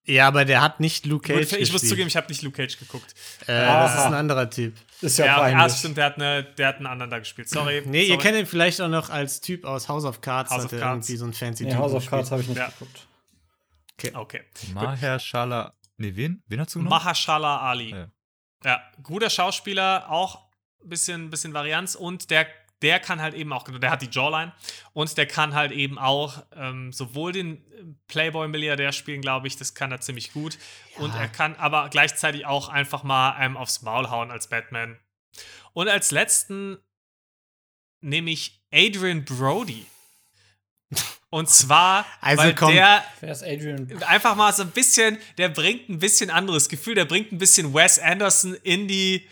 Ja, aber der hat nicht Luke Cage Gut, ich muss gespielt. zugeben, ich habe nicht Luke Cage geguckt. äh, das ist ein anderer Typ. Ist ja, Ja, ja, peinlich. stimmt, der hat, eine, der hat einen anderen da gespielt. Sorry. Nee, ihr sorry. kennt ihn vielleicht auch noch als Typ aus House of Cards. House of Cards. irgendwie so ein fancy nee, Typ House of gespielt. Cards habe ich nicht Ja. geguckt. Okay. Mahershala. Nee, wen? Wen hast du genommen? Mahershala Ali. Ja. Ja, guter Schauspieler, auch ein bisschen, bisschen Varianz und der, der kann halt eben auch, der hat die Jawline und der kann halt eben auch ähm, sowohl den Playboy-Milliardär spielen, glaube ich, das kann er ziemlich gut und er kann aber gleichzeitig auch einfach mal einem aufs Maul hauen als Batman. Und als letzten nehme ich Adrian Brody. Und zwar, Also weil komm. der einfach mal so ein bisschen, der bringt ein bisschen anderes Gefühl, der bringt ein bisschen Wes Anderson in die,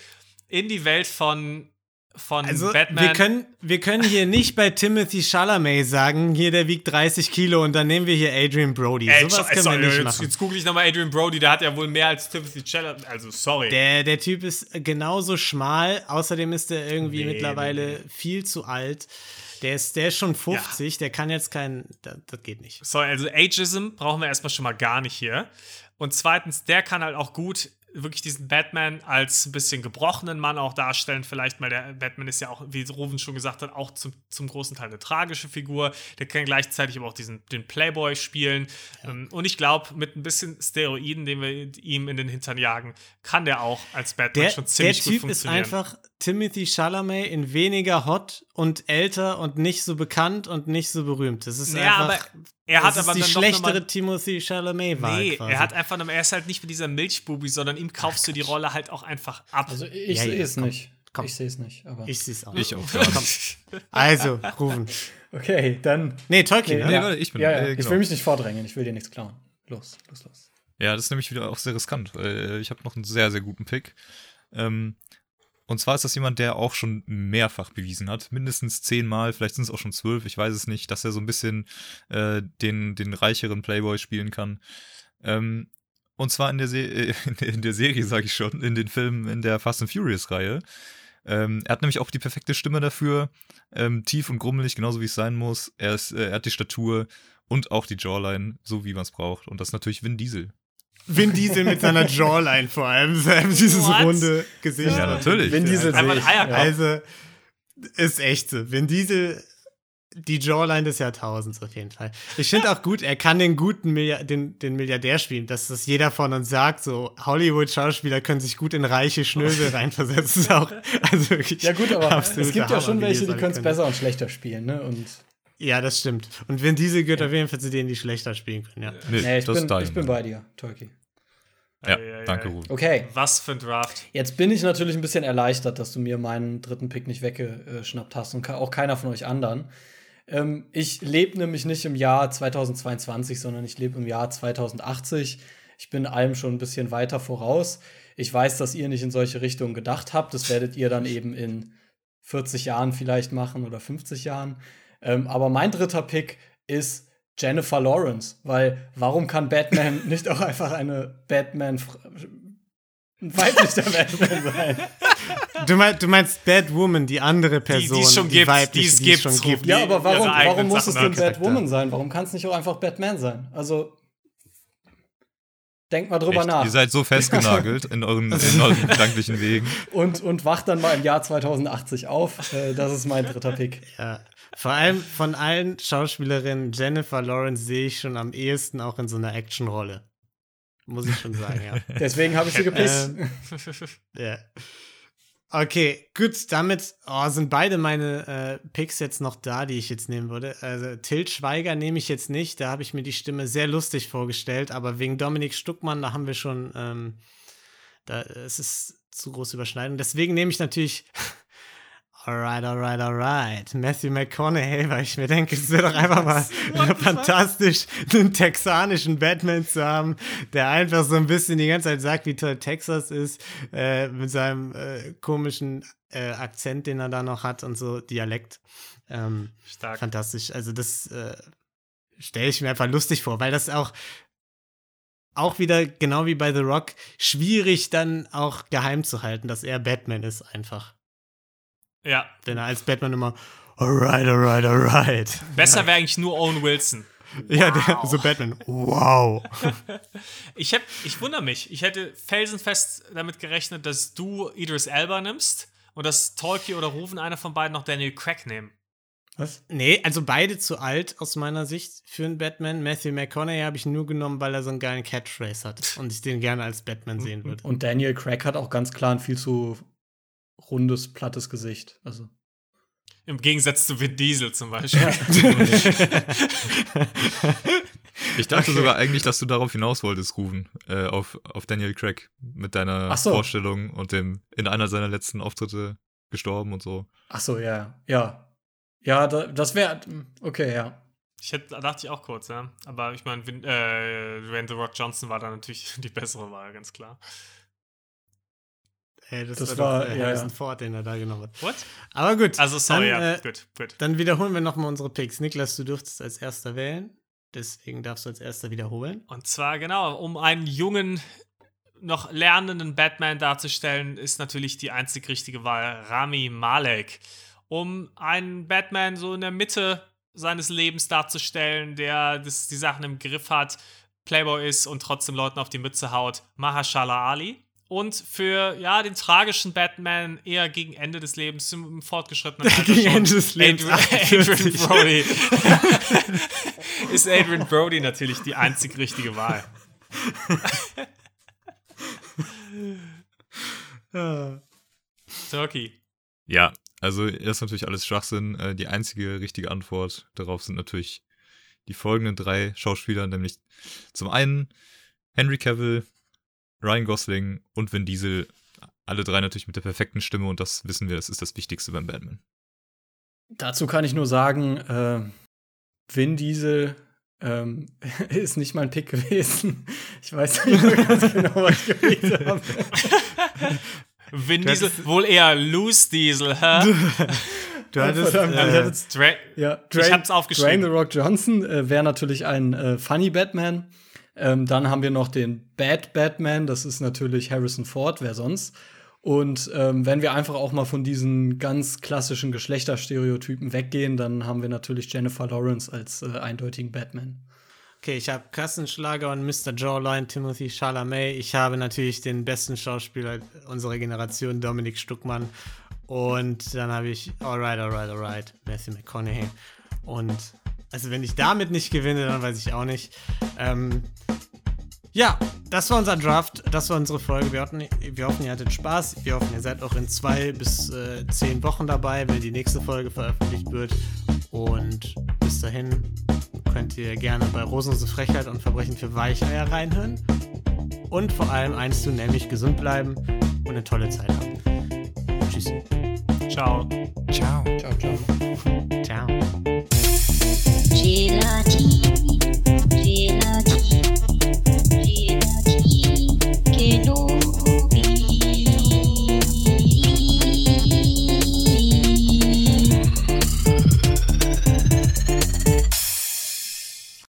in die Welt von, von Also, Batman. wir können, wir können hier nicht bei Timothy Chalamet sagen, hier, der wiegt 30 Kilo und dann nehmen wir hier Adrian Brody. Ey, Sowas sorry, können wir nicht jetzt, machen. jetzt google ich nochmal Adrian Brody, der hat ja wohl mehr als Timothy Chalamet, also sorry. Der, der Typ ist genauso schmal, außerdem ist er irgendwie Nee, mittlerweile nee, viel zu alt. Der ist, der ist schon 50, der kann jetzt kein. Das, das geht nicht. Sorry, also Ageism brauchen wir erstmal schon mal gar nicht hier. Und zweitens, der kann halt auch gut wirklich diesen Batman als ein bisschen gebrochenen Mann auch darstellen. Vielleicht mal der Batman ist ja auch, wie Ruven schon gesagt hat, auch zum, zum großen Teil eine tragische Figur. Der kann gleichzeitig aber auch diesen, den Playboy spielen. Ähm, Und ich glaube, mit ein bisschen Steroiden, den wir ihm in den Hintern jagen, kann der auch als Batman Der, schon der ziemlich gut Typ ist funktionieren. einfach Timothy Chalamet in weniger hot und älter und nicht so bekannt und nicht so berühmt. Das ist Ja, einfach. Aber er hat das aber ist die dann noch schlechtere mal- Timothy Chalamet-Wahl. Nee, quasi. er hat einfach, er ist halt nicht mit dieser Milchbubi, sondern ihm kaufst du die Rolle halt auch einfach ab. Also ich Ja, sehe ja, es komm, nicht. komm. Ich sehe es nicht. Aber ich sehe es auch. Ich auch. Also, Rufen. okay, dann. Nee, Tolkien, Nee, ne? Nee, ja. ich bin- Ja, ja. äh, Ich genau. will mich nicht vordrängen. Ich will dir nichts klauen. Los, los, los. Ja, das ist nämlich wieder auch sehr riskant. weil Ich habe noch einen sehr, sehr guten Pick. Ähm, und zwar ist das jemand, der auch schon mehrfach bewiesen hat. Mindestens zehnmal, vielleicht sind es auch schon zwölf, ich weiß es nicht, dass er so ein bisschen äh, den, den reicheren Playboy spielen kann. Ähm, und zwar in der, Se äh, in der Serie, sage ich schon, in den Filmen in der Fast and Furious-Reihe. Ähm, er hat nämlich auch die perfekte Stimme dafür. Ähm, tief und grummelig, genauso wie es sein muss. Er, ist, äh, er hat die Statur und auch die Jawline, so wie man es braucht. Und das ist natürlich Vin Diesel. Vin Diesel mit seiner Jawline vor allem. Dieses What? runde Gesicht. Ja, natürlich. Vin Diesel Einfach ich. Ja. Also, ist echt so. Vin Diesel, die Jawline des Jahrtausends auf jeden Fall. Ich finde auch gut, er kann den guten Milliard den, den Milliardär spielen, dass das jeder von uns sagt, so Hollywood-Schauspieler können sich gut in reiche Schnösel reinversetzen. Auch, also wirklich Ja gut, aber es gibt ja schon welche, die können es besser und schlechter spielen, ne? Und Ja, das stimmt. Und Vin Diesel gehört auf jeden Fall zu denen, die schlechter spielen können, ja. Nee, Nee, ich, das bin, ich bin bei dir, Turkey. Ja, ei, danke. Ruben. Okay, Was für ein Draft. jetzt bin ich natürlich ein bisschen erleichtert, dass du mir meinen dritten Pick nicht weggeschnappt hast und auch keiner von euch anderen. Ähm, ich lebe nämlich nicht im Jahr 2022, sondern ich lebe im Jahr 2080. Ich bin allem schon ein bisschen weiter voraus. Ich weiß, dass ihr nicht in solche Richtungen gedacht habt. Das werdet ihr dann eben in 40 Jahren vielleicht machen oder 50 Jahren. Ähm, aber mein dritter Pick ist Jennifer Lawrence, weil warum kann Batman nicht auch einfach eine Batman ein weiblicher Batman sein? Du, mein, du meinst Batwoman, die andere Person, die es schon gibt, weibliche, die es die gibt, es schon gibt. Ja, aber warum, warum muss es denn Batwoman sein? Warum kann es nicht auch einfach Batman sein? Also denkt mal drüber Echt? nach Ihr seid so festgenagelt in euren, in euren gedanklichen Wegen. und, und wacht dann mal im Jahr 2080 auf. Äh, das ist mein dritter Pick. Ja. Vor allem von allen Schauspielerinnen, Jennifer Lawrence sehe ich schon am ehesten auch in so einer Actionrolle. Muss ich schon sagen, ja. Deswegen habe ich sie gepickt. Ähm, Ja. Okay, gut, damit oh, sind beide meine äh, Picks jetzt noch da, die ich jetzt nehmen würde. Also Til Schweiger nehme ich jetzt nicht, da habe ich mir die Stimme sehr lustig vorgestellt, aber wegen Dominik Stuckmann, da haben wir schon, ähm, da es ist zu große Überschneidung. Deswegen nehme ich natürlich Alright, alright, alright. Matthew McConaughey, weil ich mir denke, es wäre doch einfach mal fantastisch, einen texanischen Batman zu haben, der einfach so ein bisschen die ganze Zeit sagt, wie toll Texas ist, äh, mit seinem äh, komischen äh, Akzent, den er da noch hat und so Dialekt. Ähm, Stark. fantastisch. Also das äh, stelle ich mir einfach lustig vor, weil das auch auch wieder genau wie bei The Rock schwierig dann auch geheim zu halten, dass er Batman ist einfach. Ja. Wenn er als Batman immer alright, alright, alright. Besser wäre eigentlich nur Owen Wilson. Ja, der, so Batman. Wow. Ich, hab, ich wundere mich. Ich hätte felsenfest damit gerechnet, dass du Idris Elba nimmst und dass Tolkien oder Rufen einer von beiden noch Daniel Craig nehmen. Was? Nee, also beide zu alt aus meiner Sicht für einen Batman. Matthew McConaughey habe ich nur genommen, weil er so einen geilen Catchphrase hat und ich den gerne als Batman sehen würde. Und Daniel Craig hat auch ganz klar ein viel zu rundes, plattes Gesicht. Also. Im Gegensatz zu Vin Diesel zum Beispiel. Ich dachte sogar eigentlich, dass du darauf hinaus wolltest, Rufen, äh, auf, auf Daniel Craig mit deiner so. Vorstellung und dem in einer seiner letzten Auftritte gestorben und so. Ach so, ja. Ja. Ja, da, das wäre. Okay, ja. Ich hätte, da dachte ich auch kurz, ja. Aber ich meine, äh, Dwayne The Rock Johnson war da natürlich die bessere Wahl, ganz klar. Ey, das, Das war, war- doch, äh, ja, Harrison ja. Ford, den er da genommen hat. What? Aber gut. Also, sorry, dann, ja. äh, gut, gut. Dann wiederholen wir nochmal unsere Picks. Niklas, du dürftest als erster wählen. Deswegen darfst du als erster wiederholen. Und zwar, genau, um einen jungen, noch lernenden Batman darzustellen, ist natürlich die einzig richtige Wahl Rami Malek. Um einen Batman so in der Mitte seines Lebens darzustellen, der das, die Sachen im Griff hat, Playboy ist und trotzdem Leuten auf die Mütze haut, Mahershala Ali. Und für, ja, den tragischen Batman eher gegen Ende des Lebens, im, fortgeschrittenen Alter Gegen schon. Ende des Lebens, Adrian, Adrian 48. Brody. ist Adrian Brody natürlich die einzig richtige Wahl. Turkey. Ja, also das ist natürlich alles Schwachsinn. Äh, die einzige richtige Antwort darauf sind natürlich die folgenden drei Schauspieler, nämlich zum einen Henry Cavill, Ryan Gosling und Vin Diesel. Alle drei natürlich mit der perfekten Stimme und das wissen wir, das ist das Wichtigste beim Batman. Dazu kann ich nur sagen, äh, Vin Diesel ähm, ist nicht mein Pick gewesen. Ich weiß nicht mehr ganz genau, was ich gepickt habe. Vin Du Diesel, hättest- wohl eher Loose Diesel, hä? Du hattest, verdammt, äh, ich hätte jetzt- Dra Ja, Ich hab's aufgeschrieben. Dwayne The Rock Johnson äh, wäre natürlich ein äh, funny Batman. Ähm, dann haben wir noch den Bad Batman, das ist natürlich Harrison Ford, wer sonst. Und ähm, wenn wir einfach auch mal von diesen ganz klassischen Geschlechterstereotypen weggehen, dann haben wir natürlich Jennifer Lawrence als äh, eindeutigen Batman. Okay, ich habe Kassenschlager und Mr. Jawline, Timothy Chalamet. Ich habe natürlich den besten Schauspieler unserer Generation, Dominik Stuckmann. Und dann habe ich Alright, Alright, Alright, Matthew McConaughey. Und also wenn ich damit nicht gewinne, dann weiß ich auch nicht. Ähm, ja, das war unser Draft, das war unsere Folge. Wir hoffen, wir hoffen ihr hattet Spaß. Wir hoffen, ihr seid auch in zwei bis äh, zehn Wochen dabei, wenn die nächste Folge veröffentlicht wird. Und Bis dahin könnt ihr gerne bei Rosenlose Frechheit und Verbrechen für Weicheier reinhören. Und vor allem eins tun, nämlich gesund bleiben und eine tolle Zeit haben. Tschüss. Ciao. Ciao. Ciao, ciao. 滴答滴